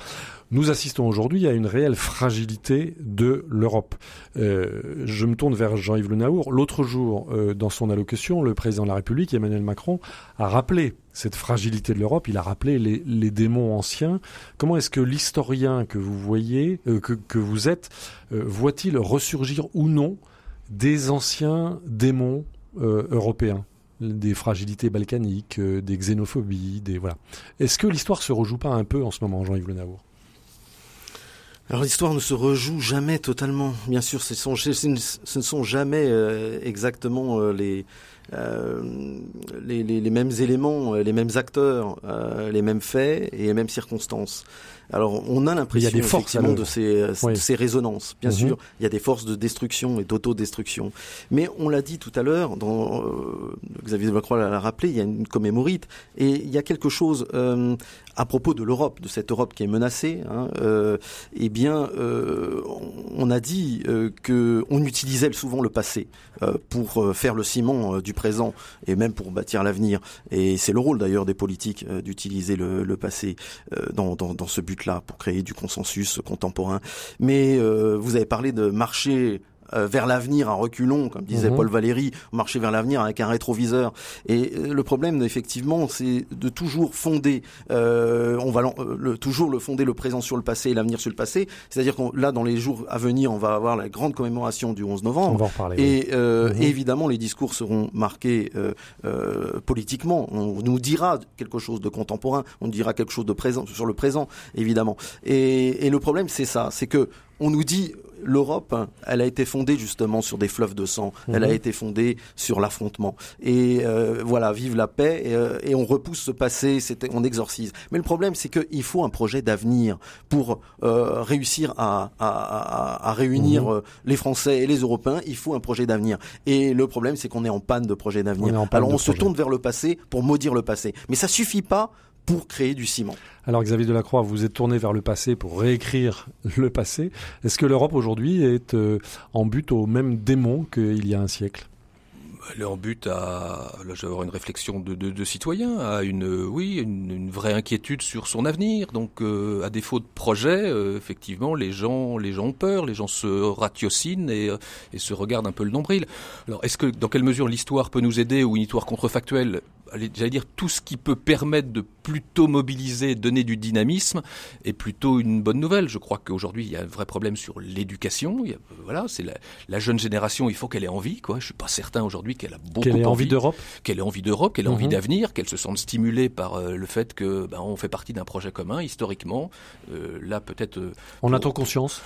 [SPEAKER 2] Nous assistons aujourd'hui à une réelle fragilité de l'Europe. Euh, je me tourne vers Jean-Yves Le Naour. L'autre jour, euh, dans son allocution, le président de la République, Emmanuel Macron, a rappelé cette fragilité de l'Europe, il a rappelé les, démons anciens. Comment est-ce que l'historien que vous voyez, que, que, vous êtes, voit-il ressurgir ou non des anciens démons européens? Des fragilités balkaniques, euh, des xénophobies, des voilà. Est-ce que l'histoire se rejoue pas un peu en ce moment, Jean-Yves Le Naour
[SPEAKER 3] alors l'histoire ne se rejoue jamais totalement. Bien sûr, ce, ne sont jamais euh, exactement euh, les, les, les, les, mêmes éléments, les mêmes acteurs, les mêmes faits et les mêmes circonstances. Alors, on a l'impression effectivement de ces, de ces résonances. Bien mhm. sûr, il y a des forces de destruction et d'autodestruction. Mais on l'a dit tout à l'heure, dans euh, Xavier Delacroix l'a rappelé, il y a une commémorite et il y a quelque chose euh, à propos de l'Europe, de cette Europe qui est menacée. Hein, euh, eh bien, euh, on a dit euh, que on utilisait souvent le passé euh, pour faire le ciment du présent et même pour bâtir l'avenir. Et c'est le rôle d'ailleurs des politiques d'utiliser le, passé dans, dans, dans ce but là pour créer du consensus contemporain. Mais euh, vous avez parlé de marché euh, vers l'avenir à reculons, comme disait
[SPEAKER 2] Mhm.
[SPEAKER 3] Paul Valéry, marcher vers l'avenir avec un rétroviseur. Et euh, le problème, effectivement, c'est de toujours fonder, euh, on va euh, le, toujours le fonder le présent sur le passé et l'avenir sur le passé. C'est-à-dire que là, dans les jours à venir, on va avoir la grande commémoration du 11
[SPEAKER 2] On
[SPEAKER 3] novembre.
[SPEAKER 2] va en reparler. oui.
[SPEAKER 3] Et euh,
[SPEAKER 2] Mhm.
[SPEAKER 3] évidemment, les discours seront marqués euh, euh, politiquement. On nous dira quelque chose de contemporain, on nous dira quelque chose de présent sur le présent, évidemment. Et, et le problème, c'est ça, c'est que on nous dit l'Europe, elle a été fondée justement sur des fleuves de sang. Elle a
[SPEAKER 2] Mhm.
[SPEAKER 3] été fondée sur l'affrontement. Et euh, voilà, vive la paix. Et, euh, et on repousse ce passé, on exorcise. Mais le problème, c'est qu'il faut un projet d'avenir pour euh, réussir à, à, à, à réunir
[SPEAKER 2] Mhm.
[SPEAKER 3] les Français et les Européens. Il faut un projet d'avenir. Et le problème, c'est qu'on est en panne de projet d'avenir. Alors on se tourne vers le passé pour maudire le passé. Mais ça suffit pas pour créer du ciment.
[SPEAKER 2] Alors Xavier Delacroix, vous êtes tourné vers le passé pour réécrire le passé. Est-ce que l'Europe aujourd'hui est euh, en but au même démon qu'il y a un siècle?
[SPEAKER 7] Elle est en but à, là je vais avoir une réflexion de, de, de citoyen, à une, euh, oui, une, une vraie inquiétude sur son avenir. Donc, euh, à défaut de projet, euh, effectivement, les gens, les gens ont peur, les gens se ratiocinent et, et se regardent un peu le nombril. Alors, est-ce que, dans quelle mesure l'histoire peut nous aider ou une histoire contrefactuelle? J'allais dire tout ce qui peut permettre de plutôt mobiliser, donner du dynamisme, est plutôt une bonne nouvelle. Je crois qu'aujourd'hui, il y a un vrai problème sur l'éducation. Voilà, c'est la, la jeune génération, il faut qu'elle ait envie. Quoi. Je suis pas certain aujourd'hui qu'elle a beaucoup
[SPEAKER 2] Quelle est envie d'Europe
[SPEAKER 7] qu'elle ait envie d'Europe, qu'elle ait envie
[SPEAKER 2] Mhm.
[SPEAKER 7] d'avenir, qu'elle se sente stimulée par euh, le fait que ben, on fait partie d'un projet commun historiquement. Euh, là, peut-être, euh,
[SPEAKER 2] On a
[SPEAKER 7] Pour-
[SPEAKER 2] ton conscience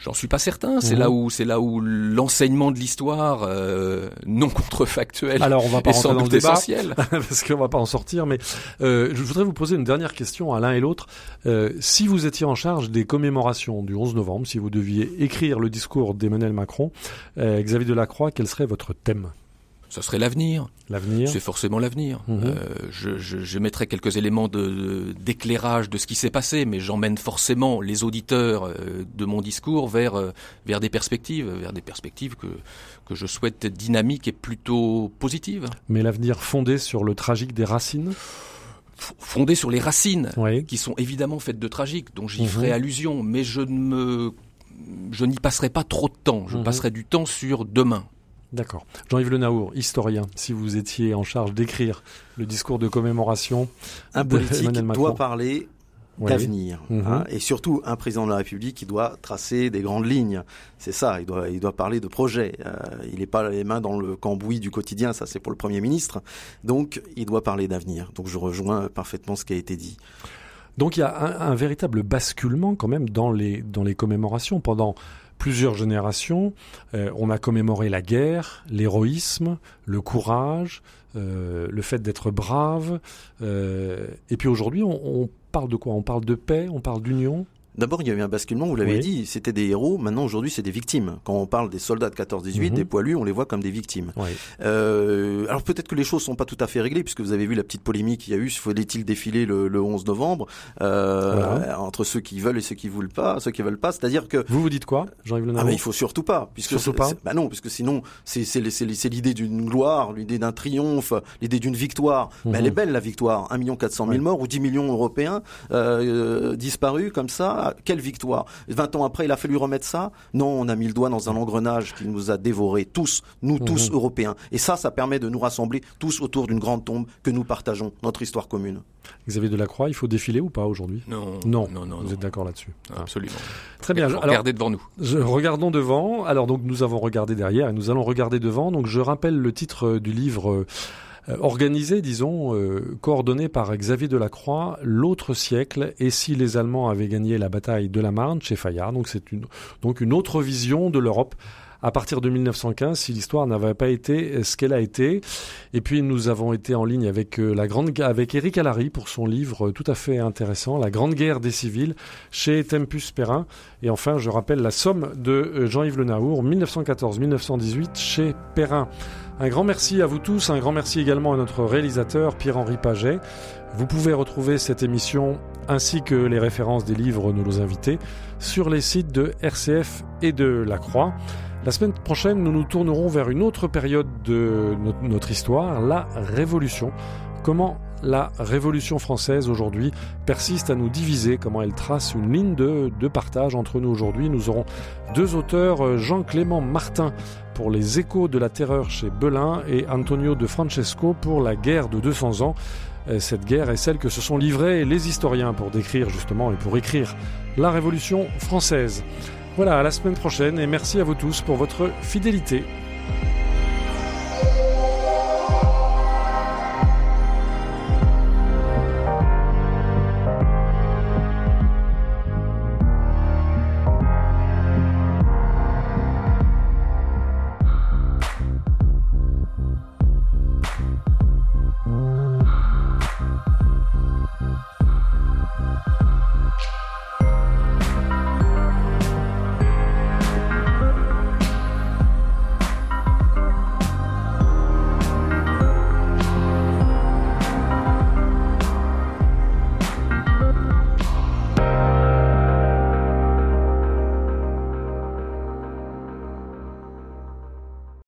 [SPEAKER 7] j'en suis pas certain. C'est
[SPEAKER 2] Mhm.
[SPEAKER 7] là où c'est là où l'enseignement de l'histoire euh, non contrefactuel
[SPEAKER 2] Alors on va pas
[SPEAKER 7] est
[SPEAKER 2] rentrer
[SPEAKER 7] sans
[SPEAKER 2] dans le
[SPEAKER 7] doute
[SPEAKER 2] débat
[SPEAKER 7] essentiel.
[SPEAKER 2] parce qu'on va pas en sortir. Mais euh, je voudrais vous poser une dernière question à l'un et l'autre. Euh, si vous étiez en charge des commémorations du 11 novembre, si vous deviez écrire le discours d'Emmanuel Macron, euh, Xavier Delacroix, quel serait votre thème?
[SPEAKER 7] Ça serait l'avenir.
[SPEAKER 2] L'avenir
[SPEAKER 7] C'est forcément l'avenir.
[SPEAKER 2] Mhm.
[SPEAKER 7] Euh, je, je, je mettrai quelques éléments de- d'éclairage de, ce qui s'est passé, mais j'emmène forcément les auditeurs euh, de mon discours vers, euh, vers des perspectives, vers des perspectives que, que je souhaite dynamiques et plutôt positives.
[SPEAKER 2] Mais l'avenir fondé sur le tragique des racines?
[SPEAKER 7] F- Fondées sur les racines,
[SPEAKER 2] Oui.
[SPEAKER 7] qui sont évidemment faites de tragique, dont j'y
[SPEAKER 2] Mhm.
[SPEAKER 7] ferai allusion, mais je ne me... Je n'y passerai pas trop de temps. Je
[SPEAKER 2] Mhm.
[SPEAKER 7] passerai du temps sur demain.
[SPEAKER 2] D'accord. Jean-Yves Le Naour, historien, si vous étiez en charge d'écrire le discours de commémoration
[SPEAKER 3] Un politique doit parler
[SPEAKER 2] Oui.
[SPEAKER 3] d'avenir.
[SPEAKER 2] Mhm.
[SPEAKER 3] hein, et surtout, un président de la République qui doit tracer des grandes lignes. C'est ça, il doit, il doit parler de projet. Euh, il n'est pas les mains dans le cambouis du quotidien, ça c'est pour le Premier ministre. Donc, il doit parler d'avenir. Donc, je rejoins parfaitement ce qui a été dit.
[SPEAKER 2] Donc il y a un, un véritable basculement quand même dans les, dans les commémorations. Pendant plusieurs générations, euh, on a commémoré la guerre, l'héroïsme, le courage, euh, le fait d'être brave. euh, et puis aujourd'hui, on, on parle de quoi? On parle de paix, on parle d'union?
[SPEAKER 3] D'abord, il y a eu un basculement, vous l'avez
[SPEAKER 2] Oui.
[SPEAKER 3] dit, c'était des héros. Maintenant, aujourd'hui, c'est des victimes. Quand on parle des soldats de 14-18,
[SPEAKER 2] Mhm.
[SPEAKER 3] des poilus, on les voit comme des victimes.
[SPEAKER 2] Oui.
[SPEAKER 3] Euh, alors peut-être que les choses sont pas tout à fait réglées, puisque vous avez vu la petite polémique qu'il y a eu, fallait-il défiler le, le 11 novembre, euh,
[SPEAKER 2] Voilà.
[SPEAKER 3] entre ceux qui veulent et ceux qui veulent pas, ceux qui veulent pas. C'est-à-dire que
[SPEAKER 2] Vous vous dites quoi, Jean-Yves Le
[SPEAKER 3] ah mais il faut surtout pas, puisque
[SPEAKER 2] Surtout pas
[SPEAKER 3] bah non, puisque sinon c'est c'est c'est c'est l'idée d'une gloire, l'idée d'un triomphe, l'idée d'une victoire. Mais
[SPEAKER 2] Mhm.
[SPEAKER 3] elle est belle la victoire, 1 million 400 000
[SPEAKER 2] Ouais.
[SPEAKER 3] morts ou 10 millions européens euh, disparus comme ça. Quelle victoire 20 ans après, il a fallu remettre ça Non, on a mis le doigt dans un engrenage qui nous a dévorés tous, nous tous
[SPEAKER 2] Mhm.
[SPEAKER 3] européens. Et ça, ça permet de nous rassembler tous autour d'une grande tombe que nous partageons, notre histoire commune.
[SPEAKER 2] Xavier Delacroix, il faut défiler ou pas aujourd'hui?
[SPEAKER 7] Non,
[SPEAKER 2] Non,
[SPEAKER 7] non, non,
[SPEAKER 2] vous
[SPEAKER 7] non.
[SPEAKER 2] êtes d'accord là-dessus.
[SPEAKER 7] Absolument.
[SPEAKER 2] Très bien.
[SPEAKER 7] Regarder devant nous.
[SPEAKER 2] Je, regardons devant. Alors donc nous avons regardé derrière et nous allons regarder devant. Donc je rappelle le titre euh, du livre euh, organisé, disons, euh, coordonné par Xavier Delacroix, L'autre siècle et si les Allemands avaient gagné la bataille de la Marne chez Fayard. Donc c'est donc une autre vision de l'Europe à partir de 1915 si l'histoire n'avait pas été ce qu'elle a été. Et puis nous avons été en ligne avec euh, la grande avec Eric Allary pour son livre euh, tout à fait intéressant, La Grande Guerre des civils chez Tempus Perrin. Et enfin, je rappelle la somme de euh, Jean-Yves Le Naour, 1914-1918 chez Perrin. Un grand merci à vous tous, un grand merci également à notre réalisateur Pierre-Henri Paget. Vous pouvez retrouver cette émission ainsi que les références des livres de nos invités sur les sites de RCF et de La Croix. La semaine prochaine, nous nous tournerons vers une autre période de no- notre histoire, la Révolution. Comment la Révolution française aujourd'hui persiste à nous diviser, comment elle trace une ligne de, partage entre nous? Aujourd'hui. Nous aurons deux auteurs, Jean-Clément Martin pour Les échos de la terreur chez Belin et Antonio de Francesco pour La guerre de 200 ans. Euh, cette guerre est celle que se sont livrés les historiens pour décrire justement et pour écrire la Révolution française. Voilà, à la semaine prochaine et merci à vous tous pour votre fidélité.